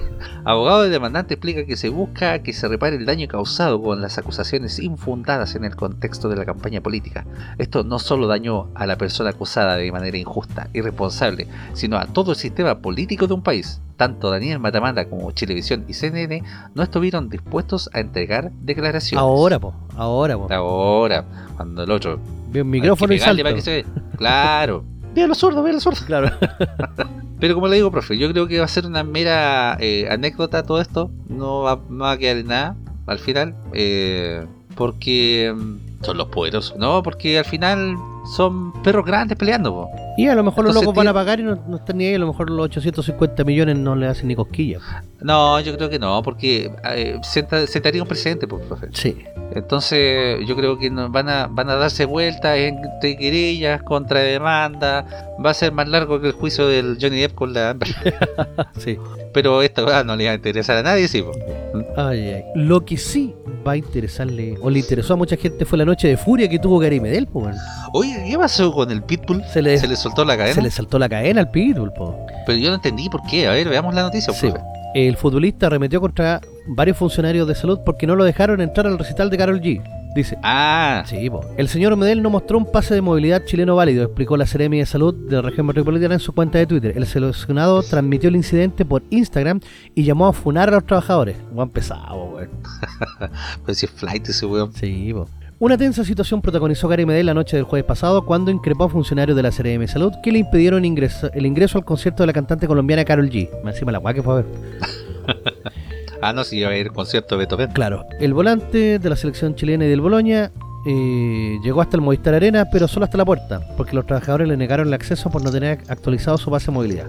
Abogado de demandante explica que se busca que se repare el daño causado con las acusaciones infundadas en el contexto de la campaña política. Esto no solo dañó a la persona acusada de manera injusta, irresponsable, sino a todo el sistema político de un país. Tanto Daniel Matamanda como Chilevisión y CNN no estuvieron dispuestos a entregar declaraciones. Ahora, po. Ahora, po. Ahora, cuando el otro Ve un micrófono y salto. para que se. Claro. Ve a los sordos, ve a los sordos. Claro. Pero como le digo, profe, yo creo que va a ser una mera eh, anécdota todo esto. No va, no va a quedar en nada al final. eh, porque mm, son los poderosos. No, porque al final son perros grandes peleando. po. Y a lo mejor los locos van a pagar y no, no están ni ahí. A lo mejor los 850 millones no le hacen ni cosquillas. No, yo creo que no, porque eh, senta- sentaría un precedente, pues, profe. Sí. Entonces yo creo que no- van a, van a darse vueltas entre querellas, contra demanda. Va a ser más largo que el juicio del Johnny Depp con la. Sí. Pero esta verdad no le va a interesar a nadie, sí. Ay, ay. Lo que sí va a interesarle, o le interesó a mucha gente, fue la noche de furia que tuvo Gary Medel, weón. Oye, ¿qué pasó con el Pitbull? Se le, ¿Se le soltó la cadena? se le saltó la cadena al Pitbull, po. Pero yo no entendí por qué. A ver, veamos la noticia. Sí. profe. El futbolista arremetió contra varios funcionarios de salud porque no lo dejaron entrar al recital de Carol G. Dice, Ah, Sí, po. el señor Medel no mostró un pase de movilidad chileno válido, explicó la Seremi de Salud de la región metropolitana en su cuenta de Twitter. El seleccionado transmitió el incidente por Instagram y llamó a funar a los trabajadores. Juan pesado, weón. pues si es flight ese weón. Sí, po. Una tensa situación protagonizó Gary Medel la noche del jueves pasado cuando increpó a funcionarios de la CRM Salud que le impidieron ingreso- el ingreso al concierto de la cantante colombiana Carol G. Más encima la guay que fue a ver. Ah, no, si iba a ir concierto de Beethoven. Claro, el volante de la selección chilena y del Boloña eh, llegó hasta el Movistar Arena, pero solo hasta la puerta, porque los trabajadores le negaron el acceso por no tener actualizado su base de movilidad.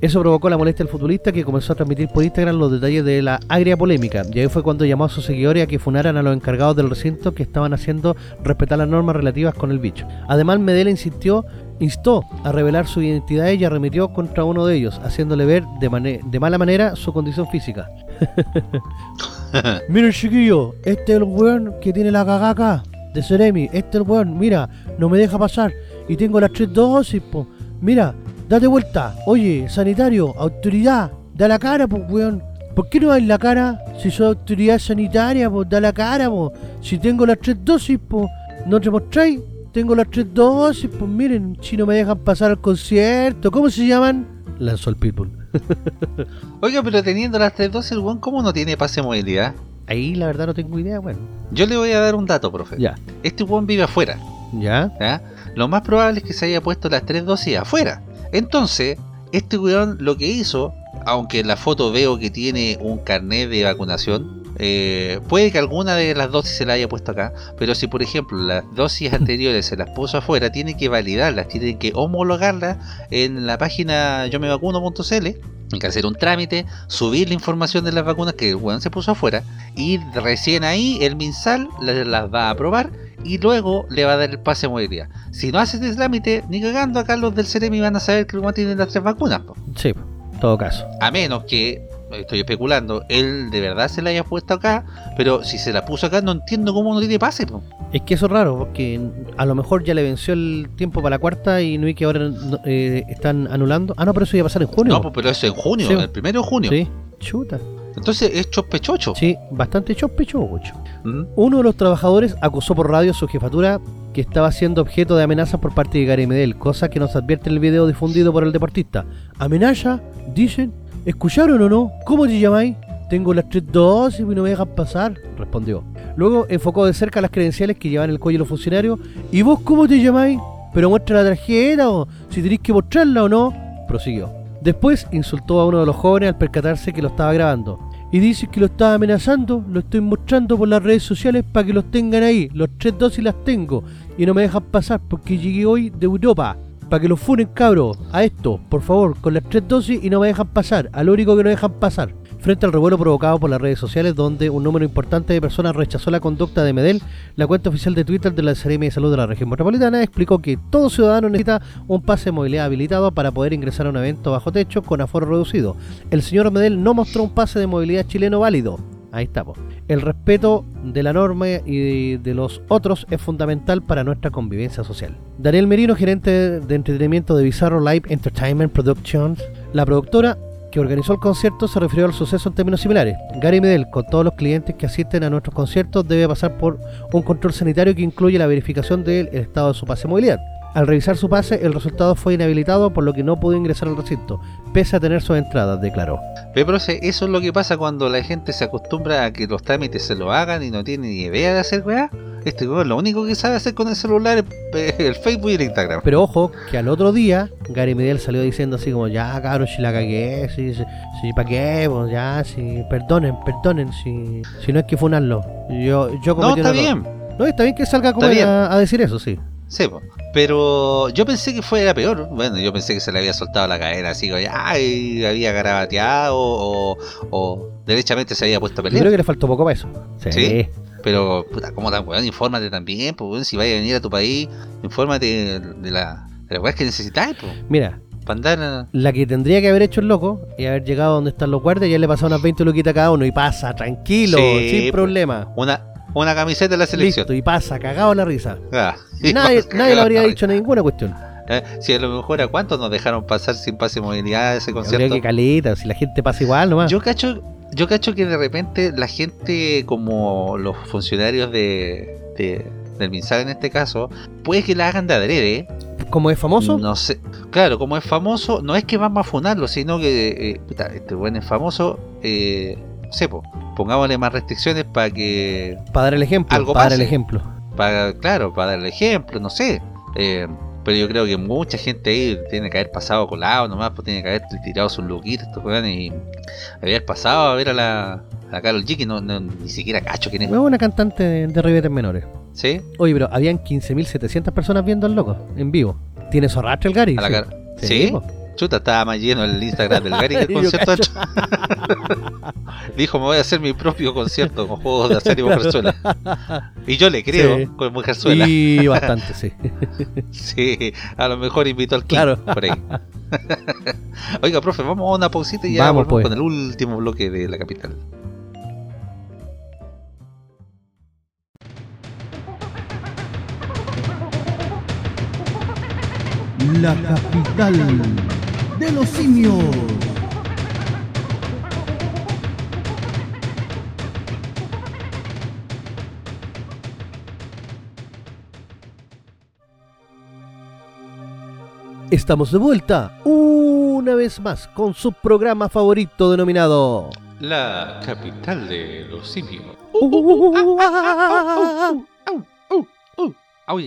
Eso provocó la molestia del futbolista que comenzó a transmitir por Instagram los detalles de la agria polémica. Y ahí fue cuando llamó a sus seguidores a que funaran a los encargados del recinto que estaban haciendo respetar las normas relativas con el bicho. Además, Medela insistió, instó a revelar su identidad y arremetió contra uno de ellos, haciéndole ver de, de mala manera su condición física. Miren chiquillo, este es el weón que tiene la cagada acá, de Ceremi, este es el weón, mira, no me deja pasar y tengo las tres dosis, po. Mira, date vuelta, oye, sanitario, autoridad, da la cara, pues weón. ¿Por qué no dais la cara? Si soy autoridad sanitaria, pues da la cara, pues. Si tengo las tres dosis, pues, ¿no te mostráis? Tengo las tres dosis, pues miren, si no me dejan pasar al concierto, ¿cómo se llaman? Lanzó el Pitbull. Oiga, pero teniendo las 312, el weón, ¿cómo no tiene pase de movilidad? Ahí la verdad no tengo idea, bueno. Yo le voy a dar un dato, profe. Ya. Este weón vive afuera. ¿Ya? ¿ya? Lo más probable es que se haya puesto las tres dosis afuera. Entonces, este weón lo que hizo, aunque en la foto veo que tiene un carnet de vacunación, eh, puede que alguna de las dosis se la haya puesto acá, pero si por ejemplo las dosis anteriores se las puso afuera, tiene que validarlas, tiene que homologarlas en la página yo me vacuno.cl. Hay que hacer un trámite, subir la información de las vacunas que el weón se puso afuera y recién ahí el MinSal la- las va a aprobar y luego le va a dar el pase de movilidad. Si no haces el trámite, ni cagando acá los del Ceremi van a saber que el weón tiene las tres vacunas. po. Sí, en todo caso. A menos que, estoy especulando, él de verdad se la haya puesto acá, pero si se la puso acá no entiendo cómo no tiene pase. po. Es que eso es raro, porque a lo mejor ya le venció el tiempo para la cuarta y no hay que ahora eh, están anulando. Ah, no, pero eso iba a pasar en junio. No, pero eso en junio, Sí. el primero de junio. Sí, chuta. Entonces es chospechocho. Sí, bastante chospechocho. ¿Mm? Uno de los trabajadores acusó por radio a su jefatura que estaba siendo objeto de amenazas por parte de Gary Medel, cosa que nos advierte el video difundido por el deportista. ¿Amenaza? Dicen. ¿Escucharon o no? ¿Cómo te llamáis? Tengo las tres dosis y no me dejan pasar, respondió. Luego enfocó de cerca las credenciales que llevan el cuello los funcionarios. ¿Y vos cómo te llamáis? ¿Pero muestra la tarjeta o si tenéis que mostrarla o no? Prosiguió. Después insultó a uno de los jóvenes al percatarse que lo estaba grabando. Y dice que lo estaba amenazando, lo estoy mostrando por las redes sociales para que los tengan ahí. Los tres dosis las tengo y no me dejan pasar porque llegué hoy de Europa. Para que los funen cabros, a esto, por favor, con las tres dosis y no me dejan pasar, al único que no dejan pasar. Frente al revuelo provocado por las redes sociales donde un número importante de personas rechazó la conducta de Medel, la cuenta oficial de Twitter de la Seremi de Salud de la región metropolitana explicó que todo ciudadano necesita un pase de movilidad habilitado para poder ingresar a un evento bajo techo con aforo reducido. El señor Medel no mostró un pase de movilidad chileno válido. Ahí estamos. El respeto de la norma y de los otros es fundamental para nuestra convivencia social. Daniel Merino, gerente de entretenimiento de Bizarro Live Entertainment Productions, la productora que organizó el concierto se refirió al suceso en términos similares. Gary Medel, con todos los clientes que asisten a nuestros conciertos, debe pasar por un control sanitario que incluye la verificación del estado de su pase de. Al revisar su pase, el resultado fue inhabilitado, por lo que no pudo ingresar al recinto, pese a tener sus entradas, declaró. Profe, eso es lo que pasa cuando la gente se acostumbra a que los trámites se lo hagan y no tiene ni idea de hacer weá. Este weón lo único que sabe hacer con el celular es el Facebook y el Instagram. Pero ojo, que al otro día, Gary Medel salió diciendo así como, ya cabrón, si la cagué, si, si, si pa' qué, pues ya, si, perdonen, perdonen, si, si no es que funarlo. Yo, yo no, cometí está un error". bien. No, está bien que salga como Está a, a decir eso, sí. Sí, pero yo pensé que fuera peor. Bueno, yo pensé que se le había soltado la cadena, así que ay, había garabateado o, o derechamente se había puesto a Yo pelear. creo que le faltó poco para eso. Sí. ¿Sí? Pero, puta, ¿cómo tan weón? Infórmate también, pues. Si vayas a venir a tu país, infórmate de la, de las que necesitáis, pues. Mira, Para andar. a- la que tendría que haber hecho el loco y haber llegado donde están los guardias, ya le pasaba unas 20 luquitas a cada uno y pasa, tranquilo, Sí, sin problema. Una, una camiseta de la selección. Listo, y pasa, cagado la risa. Ah, y Nadie, nadie le habría dicho ninguna cuestión. Eh, Si a lo mejor a cuántos nos dejaron pasar sin pase de movilidad ese concierto. que caleta, si la gente pasa igual nomás. Yo cacho, yo cacho que de repente la gente, como los funcionarios de, de- del MinSal en este caso, puede que la hagan de adrede. Como es famoso, No sé. Claro, como es famoso, no es que vamos a funarlo, sino que, eh, puta, este buen es famoso, eh, no sé, po, pongámosle más restricciones para que, para dar el ejemplo, algo para dar el ejemplo. Para, claro, para darle ejemplo, no sé. Eh, pero yo creo que mucha gente ahí tiene que haber pasado colado nomás, pues tiene que haber tirado sus luquitas estos weones y haber pasado a ver a la, a la Carol G que no, no- ni siquiera cacho quién es. Es una cantante de, de menores. ¿Sí? Oye, pero habían 15.700 personas viendo al loco en vivo. ¿Tiene su arrastre el Gary? A la Sí. cara. Sí, ¿Sí? Chuta, estaba más lleno el Instagram del Gary que el concierto. Dijo, me voy a hacer mi propio concierto con juegos de azar y mujerzuela. Y yo le creo, Sí. con mujerzuela. Y bastante, sí. Sí, a lo mejor invitó al King Claro. por ahí. Oiga, profe, vamos a una pausita y ya Vamos, volvemos pues. con el último bloque de la capital. La capital de los simios. Estamos de vuelta una vez más con su programa favorito denominado La capital de los simios.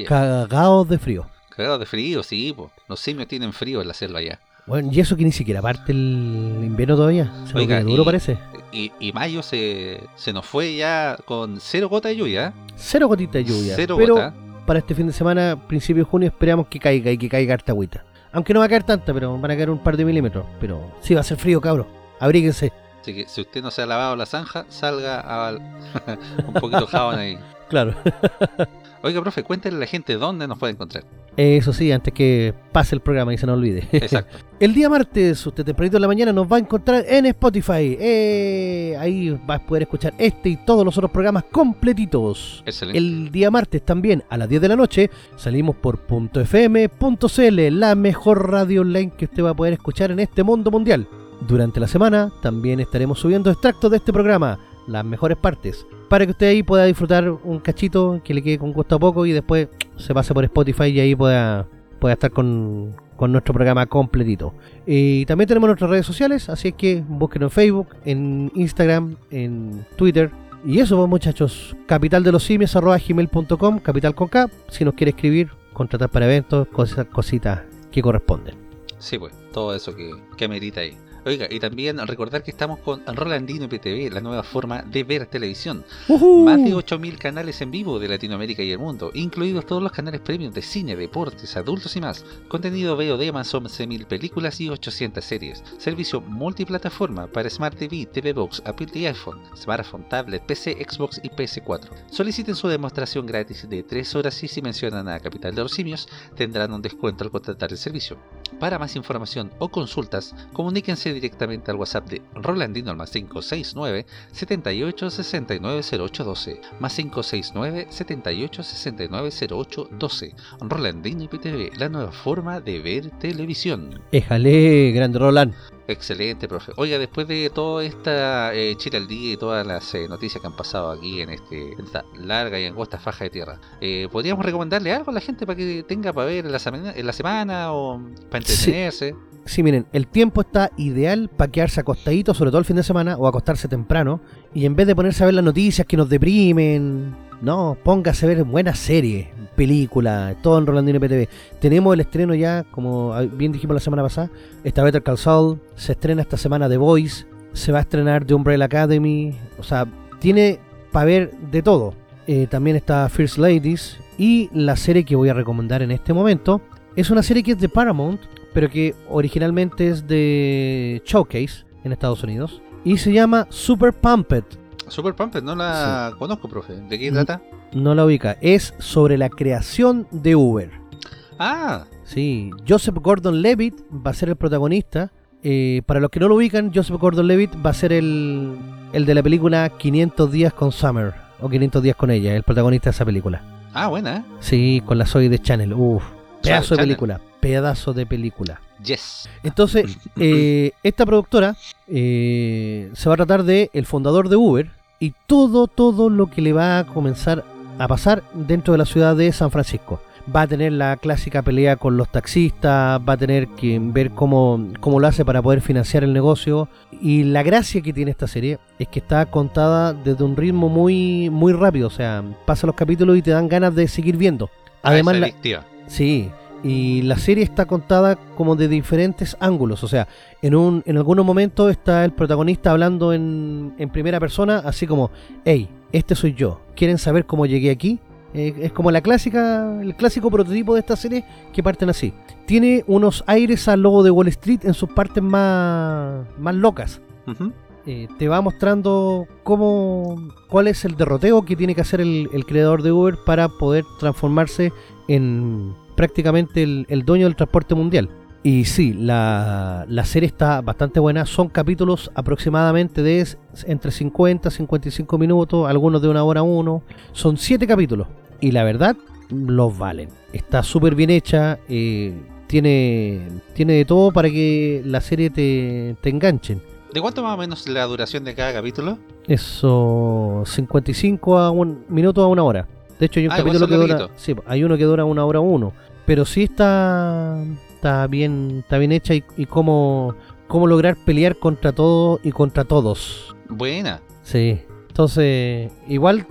Cagados de frío. cagado de frío, sí, po. los simios tienen frío en la selva ya. Bueno, y eso que ni siquiera parte el invierno todavía. Se Oiga, duro y- parece. Y, y mayo se, se nos fue ya con cero gota de lluvia. ¿eh? Cero gotitas de lluvia. Cero pero gota. para este fin de semana, principio de junio, esperamos que caiga y que caiga harta agüita. Aunque no va a caer tanta, pero van a caer un par de milímetros. Pero sí va a ser frío, cabros. Abríguense. Así que si usted no se ha lavado la zanja, salga al- un poquito jabón ahí. Claro. Oiga, profe, cuéntenle a la gente dónde nos puede encontrar. Eso sí, antes que pase el programa y se nos olvide. Exacto. El día martes, usted tempranito en la mañana, nos va a encontrar en Spotify. Eh, ahí va a poder escuchar este y todos los otros programas completitos. Excelente. El día martes también, a las 10 de la noche, salimos por .fm.cl, la mejor radio online que usted va a poder escuchar en este mundo mundial. Durante la semana también estaremos subiendo extractos de este programa, las mejores partes, para que usted ahí pueda disfrutar un cachito que le quede con gusto a poco y después se pase por Spotify y ahí pueda, pueda estar con, con nuestro programa completito. Y también tenemos nuestras redes sociales, así es que búsquenos en Facebook, en Instagram, en Twitter. Y eso, pues, muchachos, capital de los simios arroba gmail.com, capital con K, si nos quiere escribir, contratar para eventos, cosas, cositas que corresponden. Sí, pues, todo eso que, que amerita ahí. Oiga, y también recordar que estamos con Rolandino IPTV, la nueva forma de ver televisión. Más de 8.000 canales en vivo de Latinoamérica y el mundo, incluidos todos los canales premium de cine, deportes, adultos y más. Contenido VOD más 11.000 películas y 800 series. Servicio multiplataforma para Smart TV, TV Box, Apple y iPhone, smartphone, tablet, PC, Xbox y PS4. Soliciten su demostración gratis de 3 horas y si mencionan a Capital de los Simios tendrán un descuento al contratar el servicio. Para más información o consultas, comuníquense directamente al WhatsApp de Rolandino al más 569 78 69 08 12 más 569 78 69 08 12 Rolandino IPTV, la nueva forma de ver televisión. Éjale, grande Roland. Excelente, profe. Oiga, después de toda esta eh, Chile al día y todas las eh, noticias que han pasado aquí en, este, esta larga y angosta faja de tierra, eh, ¿podríamos recomendarle algo a la gente para que tenga para ver en la, semana, en la semana o para entretenerse? Sí, miren, el tiempo está ideal para quedarse acostadito, sobre todo el fin de semana, o acostarse temprano, y en vez de ponerse a ver las noticias que nos deprimen, no, póngase a ver buenas series, películas, todo en Rolandino PTV. Tenemos el estreno ya, como bien dijimos la semana pasada, está Better Call Saul, se estrena esta semana The Voice, se va a estrenar The Umbrella Academy, o sea, tiene para ver de todo. Eh, también está First Ladies, y la serie que voy a recomendar en este momento es una serie que es de Paramount, pero que originalmente es de Showcase en Estados Unidos, y se llama Super Pumped. Super Pumped, no la conozco, profe. ¿De qué trata? No la ubica, es sobre la creación de Uber. Ah, Sí, Joseph Gordon-Levitt va a ser el protagonista. Eh, para los que no lo ubican, Joseph Gordon-Levitt va a ser el, el de la película 500 días con Summer, o 500 días con ella, el protagonista de esa película. ah, buena, ¿eh? Sí, con la Zoe de Channel. Uf, pedazo de película, pedazo de película. Yes. Entonces, eh, esta productora eh, se va a tratar de el fundador de Uber y todo, todo lo que le va a comenzar a pasar dentro de la ciudad de San Francisco. Va a tener la clásica pelea con los taxistas, va a tener que ver cómo, cómo lo hace para poder financiar el negocio. Y la gracia que tiene esta serie es que está contada desde un ritmo muy, muy rápido. O sea, pasa los capítulos y te dan ganas de seguir viendo. Además, ah, es la- adictiva. Sí, y la serie está contada como de diferentes ángulos. O sea, en, un, en algunos momentos está el protagonista hablando en, en primera persona, así como, hey, este soy yo. ¿Quieren saber cómo llegué aquí? Eh, es como la clásica, el clásico prototipo de esta serie que parten así. Tiene unos aires al logo de Wall Street en sus partes más, más locas. Eh, te va mostrando cómo cuál es el derroteo que tiene que hacer el, el creador de Uber para poder transformarse en prácticamente el, el dueño del transporte mundial. Y sí, la, la serie está bastante buena. Son capítulos aproximadamente de entre 50 y 55 minutos, algunos de una hora uno. Son 7 capítulos. Y la verdad, los valen. Está súper bien hecha. eh, tiene, tiene de todo para que la serie te, te enganchen. ¿De cuánto más o menos la duración de cada capítulo? Eso, 55 a un minuto a una hora. De hecho, hay un Ah, capítulo que dura. Sí, hay uno que dura una hora uno. Pero sí está, está bien, está bien hecha y, y cómo, cómo lograr pelear contra todo y contra todos. Buena. Sí. Entonces, igual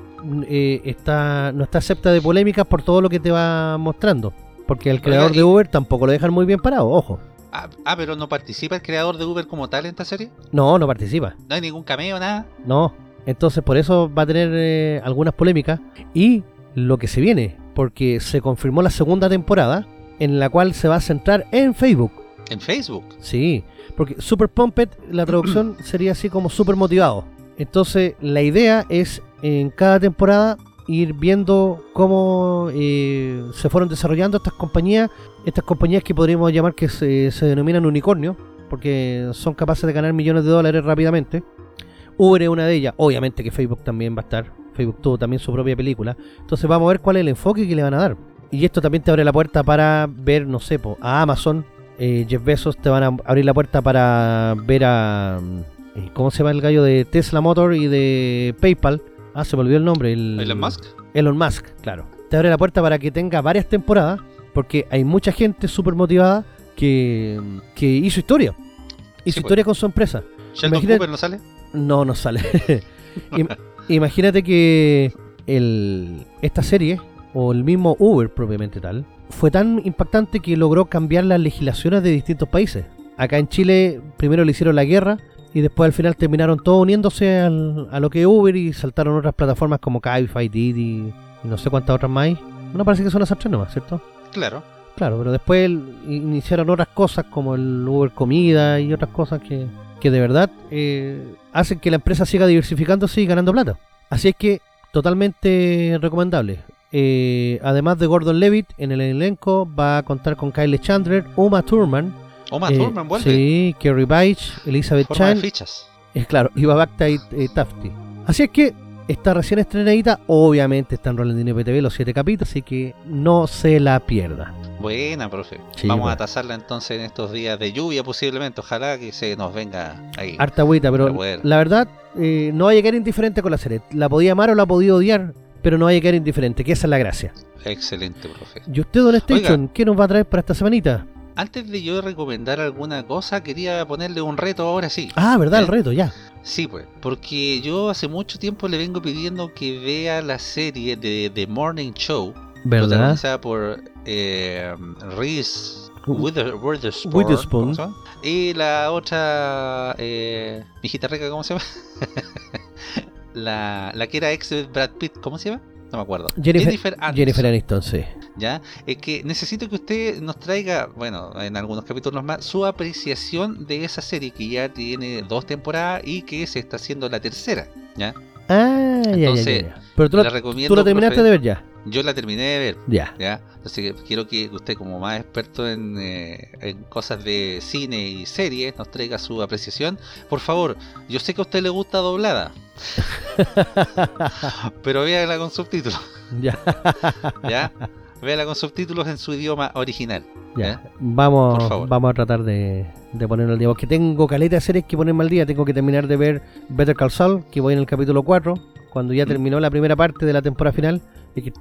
eh, está, no está acepta de polémicas por todo lo que te va mostrando. Porque el creador y- de Uber tampoco lo dejan muy bien parado, ojo. Ah, ah, pero no participa el creador de Uber como tal en esta serie. No, no participa. No hay ningún cameo, nada. No, entonces por eso va a tener eh, algunas polémicas y lo que se viene, porque se confirmó la segunda temporada en la cual se va a centrar en Facebook. En Facebook. Sí, porque Super Pumped, la traducción sería así como super motivado. Entonces la idea es en cada temporada ir viendo cómo eh, se fueron desarrollando estas compañías, estas compañías que podríamos llamar que se, se denominan unicornio, porque son capaces de ganar millones de dólares rápidamente. Uber es una de ellas, obviamente que Facebook también va a estar, Facebook tuvo también su propia película, entonces vamos a ver cuál es el enfoque que le van a dar. Y esto también te abre la puerta para ver, no sé, po, a Amazon, eh, Jeff Bezos te van a abrir la puerta para ver a... eh, ¿Cómo se llama el gallo de Tesla Motor y de PayPal? Ah, se me olvidó el nombre. El, Elon Musk. Elon Musk, claro. Te abre la puerta para que tenga varias temporadas, porque hay mucha gente súper motivada que, que hizo historia. Hizo Sí, pues. historia con su empresa. Sheldon Imagina- Cooper no sale. No, no sale. Im- Imagínate que el, esta serie, o el mismo Uber propiamente tal, fue tan impactante que logró cambiar las legislaciones de distintos países. Acá en Chile primero le hicieron la guerra y después al final terminaron todos uniéndose al- a lo que es Uber y saltaron otras plataformas como Cabify, Didi y no sé cuántas otras más. No parece que son tres nomás, ¿cierto? Claro. Claro, pero después iniciaron otras cosas como el Uber Comida y otras cosas que, que de verdad eh, hacen que la empresa siga diversificándose y ganando plata. Así es que totalmente recomendable. Eh, además de Gordon Levitt, en el elenco va a contar con Kyle Chandler, Uma Thurman, Oma eh, Thurman vuelve. sí, Kerry Baich, Elizabeth Forma de Chan, fichas. es claro, y Babakta y eh, Tafti. Así es que está recién estrenadita, obviamente está en Rolandino PTV los siete capítulos, así que no se la pierda. Buena, profe. Sí, Vamos bueno. a tasarla entonces en estos días de lluvia posiblemente. Ojalá que se nos venga ahí. Harta agüita, pero la verdad, eh, no vaya a quedar indiferente con la serie. La podía amar o la podía odiar, pero no vaya a quedar indiferente, que esa es la gracia. Excelente, profe. ¿Y usted, Don Station, qué nos va a traer para esta semanita? Antes de yo recomendar alguna cosa, quería ponerle un reto ahora sí. Ah, ¿verdad? El reto, ya. Sí, pues, porque yo hace mucho tiempo le vengo pidiendo que vea la serie de The Morning Show, ¿Verdad? protagonizada por eh, Reese Wither- Witherspoon, Witherspoon. ¿cómo se llama? y la otra, eh, mi hijita rica, ¿cómo se llama? la, la que era ex de Brad Pitt, ¿cómo se llama? No me acuerdo. Jennifer, Aniston. Jennifer Aniston, sí. ¿ya? Es que necesito que usted nos traiga, bueno, en algunos capítulos más, su apreciación de esa serie que ya tiene dos temporadas y que se está haciendo la tercera, ¿ya? Ah, ya, ya, ya, ya. Pero tú, la, recomiendo, tú la terminaste profe, de ver ya. Yo la terminé de ver, Ya. ¿ya? Entonces quiero que usted, como más experto en, eh, en cosas de cine y series, nos traiga su apreciación. Por favor, yo sé que a usted le gusta doblada, pero véala con subtítulos, Ya. ¿ya? Véala con subtítulos en su idioma original. Ya, ¿Eh? vamos, Por favor. vamos a tratar de, de ponerlo al día. Porque tengo caleta de series que ponerme al día. Tengo que terminar de ver Better Call Saul, que voy en el capítulo 4, cuando ya Mm. terminó la primera parte de la temporada final. Y que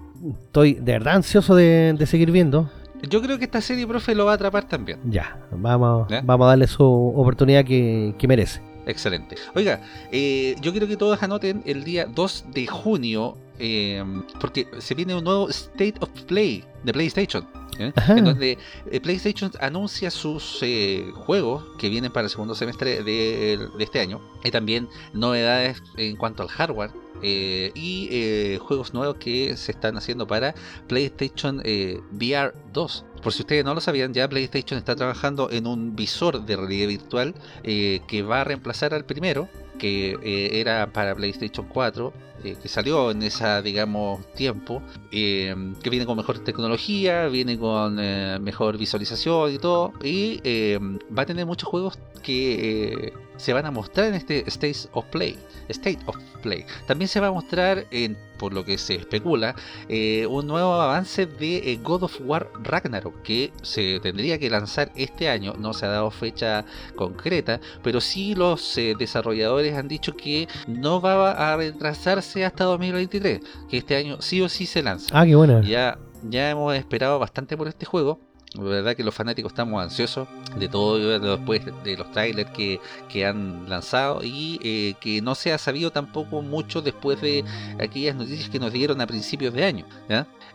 estoy de verdad ansioso de, de seguir viendo. Yo creo que esta serie, profe, lo va a atrapar también. Ya, vamos, vamos a darle su oportunidad que, que merece. Excelente. Oiga, eh, yo quiero que todos anoten el día 2 de junio, eh, porque se viene un nuevo State of Play de PlayStation. ¿eh? En donde eh, PlayStation anuncia sus eh, juegos que vienen para el segundo semestre de, de este año. Y también novedades en cuanto al hardware. Eh, y eh, juegos nuevos que se están haciendo para PlayStation eh, VR 2. Por si ustedes no lo sabían, ya PlayStation está trabajando en un visor de realidad virtual que va a reemplazar al primero, que era para PlayStation 4, eh, que salió en esa, digamos, tiempo, que viene con mejor tecnología, viene con mejor visualización y todo, y va a tener muchos juegos que eh, se van a mostrar en este State of Play. State of Play. También se va a mostrar, por lo que se especula, eh, un nuevo avance de eh, God of War Ragnarok, que se tendría que lanzar este año, no se ha dado fecha concreta, pero sí los desarrolladores han dicho que no va a retrasarse hasta 2023, que este año sí o sí se lanza. Ah, qué buena. Ya, ya hemos esperado bastante por este juego. La verdad que los fanáticos estamos ansiosos de todo de- después de los trailers que, que han lanzado y eh, que no se ha sabido tampoco mucho después de aquellas noticias que nos dieron a principios de año.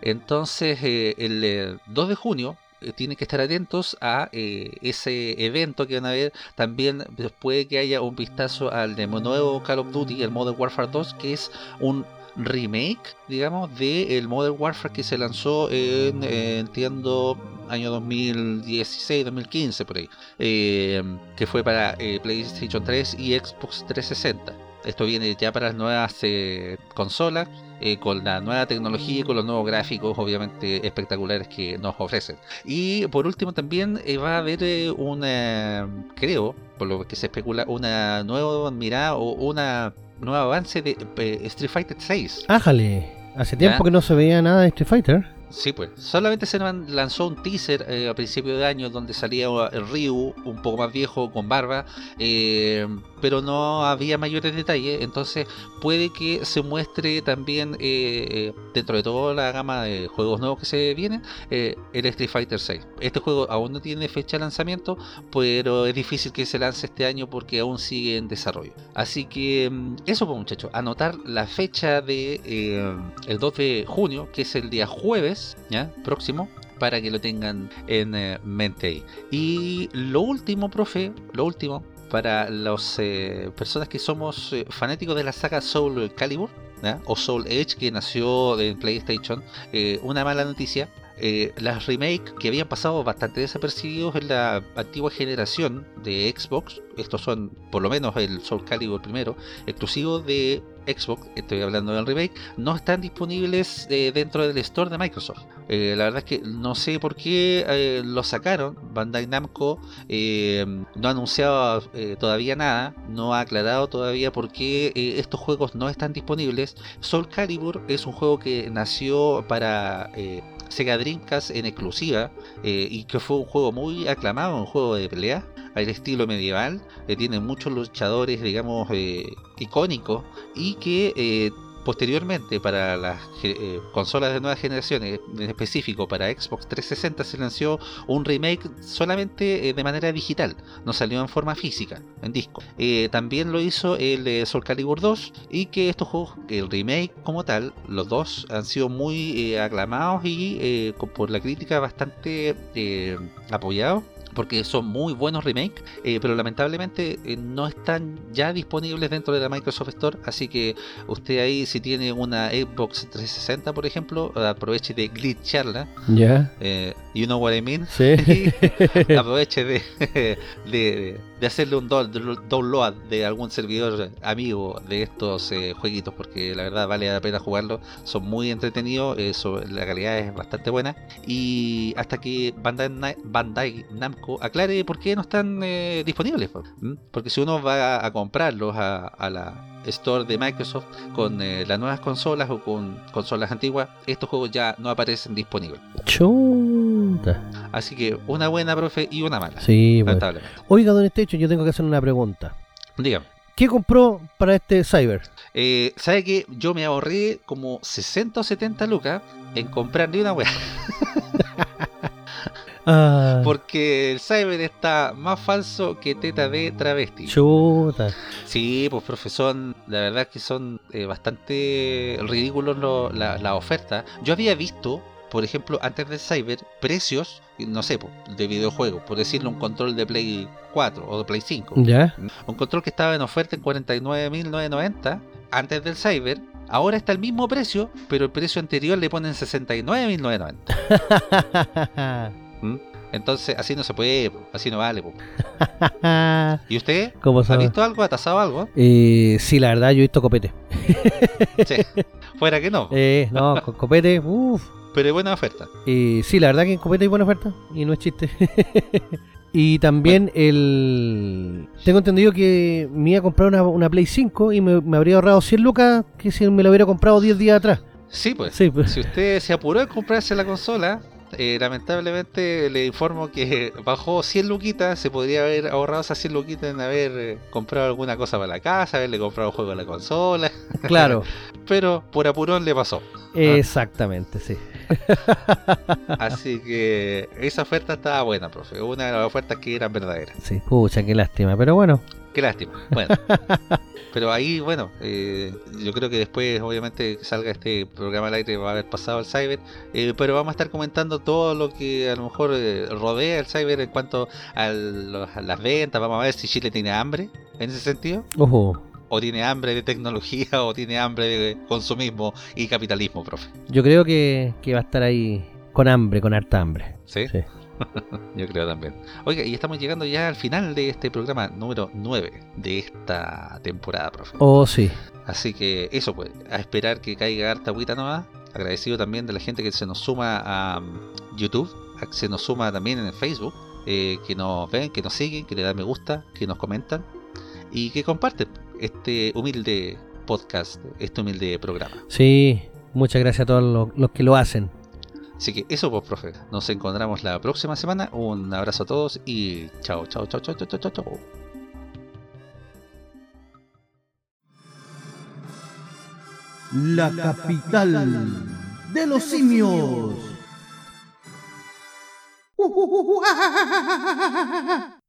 Entonces, eh, el eh, 2 de junio eh, tienen que estar atentos a eh, ese evento que van a ver. También puede que haya un vistazo al nuevo Call of Duty, el Modern Warfare 2, que es un remake, digamos, de el Modern Warfare que se lanzó en, eh, entiendo, año 2016, 2015, por ahí, eh, que fue para eh, PlayStation 3 y Xbox 360. Esto viene ya para las nuevas eh, consolas, con la nueva tecnología y con los nuevos gráficos, obviamente espectaculares que nos ofrecen. Y por último también va a haber una, creo, por lo que se especula, una nueva mirada o una nuevo avance de eh, Street Fighter 6. Ájale. Hace tiempo ¿Ya? que no se veía nada de Street Fighter. Sí, pues. Solamente se lanzó un teaser eh, a principio de año donde salía el Ryu, un poco más viejo, con barba, eh, pero no había mayores detalles. Entonces puede que se muestre también, eh, dentro de toda la gama de juegos nuevos que se vienen, el Street Fighter 6. Este juego aún no tiene fecha de lanzamiento, pero es difícil que se lance este año porque aún sigue en desarrollo. Así que mm, eso, pues muchachos, anotar la fecha de el 2 de junio, que es el día jueves, ya próximo, para que lo tengan en eh, mente ahí. Y lo último, profe, lo último, para las eh, personas que somos eh, fanáticos de la saga Soul Calibur o Soul Edge que nació en PlayStation, una mala noticia. Eh, las remakes que habían pasado bastante desapercibidos en la antigua generación de Xbox, estos son por lo menos el Soul Calibur primero, exclusivo de Xbox, estoy hablando del remake, no están disponibles eh, dentro del store de Microsoft. Eh, la verdad es que no sé por qué eh, lo sacaron. Bandai Namco no ha anunciado todavía nada, no ha aclarado todavía por qué estos juegos no están disponibles. Soul Calibur es un juego que nació para Sega Dreamcast en exclusiva eh, y que fue un juego muy aclamado, un juego de pelea al estilo medieval, que tiene muchos luchadores, digamos, eh, icónicos y que eh, posteriormente para las eh, consolas de nueva generación, eh, en específico para Xbox 360, se lanzó un remake solamente eh, de manera digital, no salió en forma física, en disco. También lo hizo el Soul Calibur 2 y que estos juegos, el remake como tal, los dos han sido muy aclamados y por la crítica bastante apoyados porque son muy buenos remakes, eh, pero lamentablemente eh, no están ya disponibles dentro de la Microsoft Store, así que usted ahí si tiene una Xbox 360 por ejemplo, aproveche de glitcharla, Ya, eh, you know what I mean, sí. aproveche de, de, de hacerle un down- download de algún servidor amigo de estos eh, jueguitos, porque la verdad vale la pena jugarlo, son muy entretenidos, eh, la calidad es bastante buena, y hasta que Bandai, Na- Bandai Namco aclare por qué no están eh, disponibles, po. ¿Mm? porque si uno va a, comprarlos a, a la store de Microsoft con eh, las nuevas consolas o con consolas antiguas, estos juegos ya no aparecen disponibles. Así que una buena, profe, y una mala. Sí, lamentablemente. Oiga, don Estecho, yo tengo que hacer una pregunta. Dígame. ¿Qué compró para este Cyber? Eh, ¿Sabe que yo me ahorré como 60 o 70 lucas en comprarle una weá? Ah, Porque el Cyber está más falso que teta de travesti. chuta. Sí, pues profesor, la verdad es que son eh, bastante ridículos lo- la, la oferta. Yo había visto, por ejemplo, antes del Cyber, precios, no sé, de videojuegos, por decirlo, un control de Play 4 o de Play 5. ¿Ya? Un control que estaba en oferta en 49.990 antes del Cyber. Ahora está el mismo precio, pero el precio anterior le ponen 69.990. ¿Mm? Entonces, así no se puede, así no vale. ¿Y usted? ¿Cómo ¿Ha visto algo? ¿Ha tasado algo? Eh, sí, la verdad, yo he visto copete. Sí. Fuera que no, Eh, no, con copete, uff. Pero es buena oferta. Eh, sí, la verdad que en copete hay buena oferta y no es chiste. y también el... Tengo entendido que me iba a comprar una, una Play 5 y me, me habría ahorrado 100 lucas que si me lo hubiera comprado 10 días atrás. Sí, pues. Sí, pues. Si usted se apuró en comprarse la consola, eh, lamentablemente le informo que bajó 100 luquitas, se podría haber ahorrado esas 100 luquitas en haber eh, comprado alguna cosa para la casa, haberle comprado un juego a la consola, Claro, pero por apurón le pasó. exactamente, sí. Así que esa oferta estaba buena, profe. Una de las ofertas que eran verdaderas. Sí, pucha, qué lástima, pero bueno. Qué lástima. Bueno. Pero ahí, bueno, eh, yo creo que después, obviamente, que salga este programa al aire, va a haber pasado el Cyber. eh, pero vamos a estar comentando todo lo que a lo mejor eh, rodea el Cyber en cuanto a, los- a las ventas. Vamos a ver si Chile tiene hambre en ese sentido. Ojo, O tiene hambre de tecnología, o tiene hambre de consumismo y capitalismo, profe. yo creo que, que va a estar ahí con hambre, con harta hambre. ¿Sí? Sí. Yo creo también. Oiga, y estamos llegando ya al final de este programa número 9 de esta temporada, profe. Oh, sí. Así que eso pues, a esperar que caiga harta agüita nueva. Agradecido también de la gente que se nos suma a mm, YouTube, que se nos suma también en Facebook, eh, que nos ven, que nos siguen, que le dan me gusta, que nos comentan y que comparten este humilde podcast, este humilde programa. Sí, muchas gracias a todos los, los que lo hacen. Así que eso pues, profe. Nos encontramos la próxima semana. Un abrazo a todos y chao, chao, chao, chao, chao, chao, chao. La capital de los simios.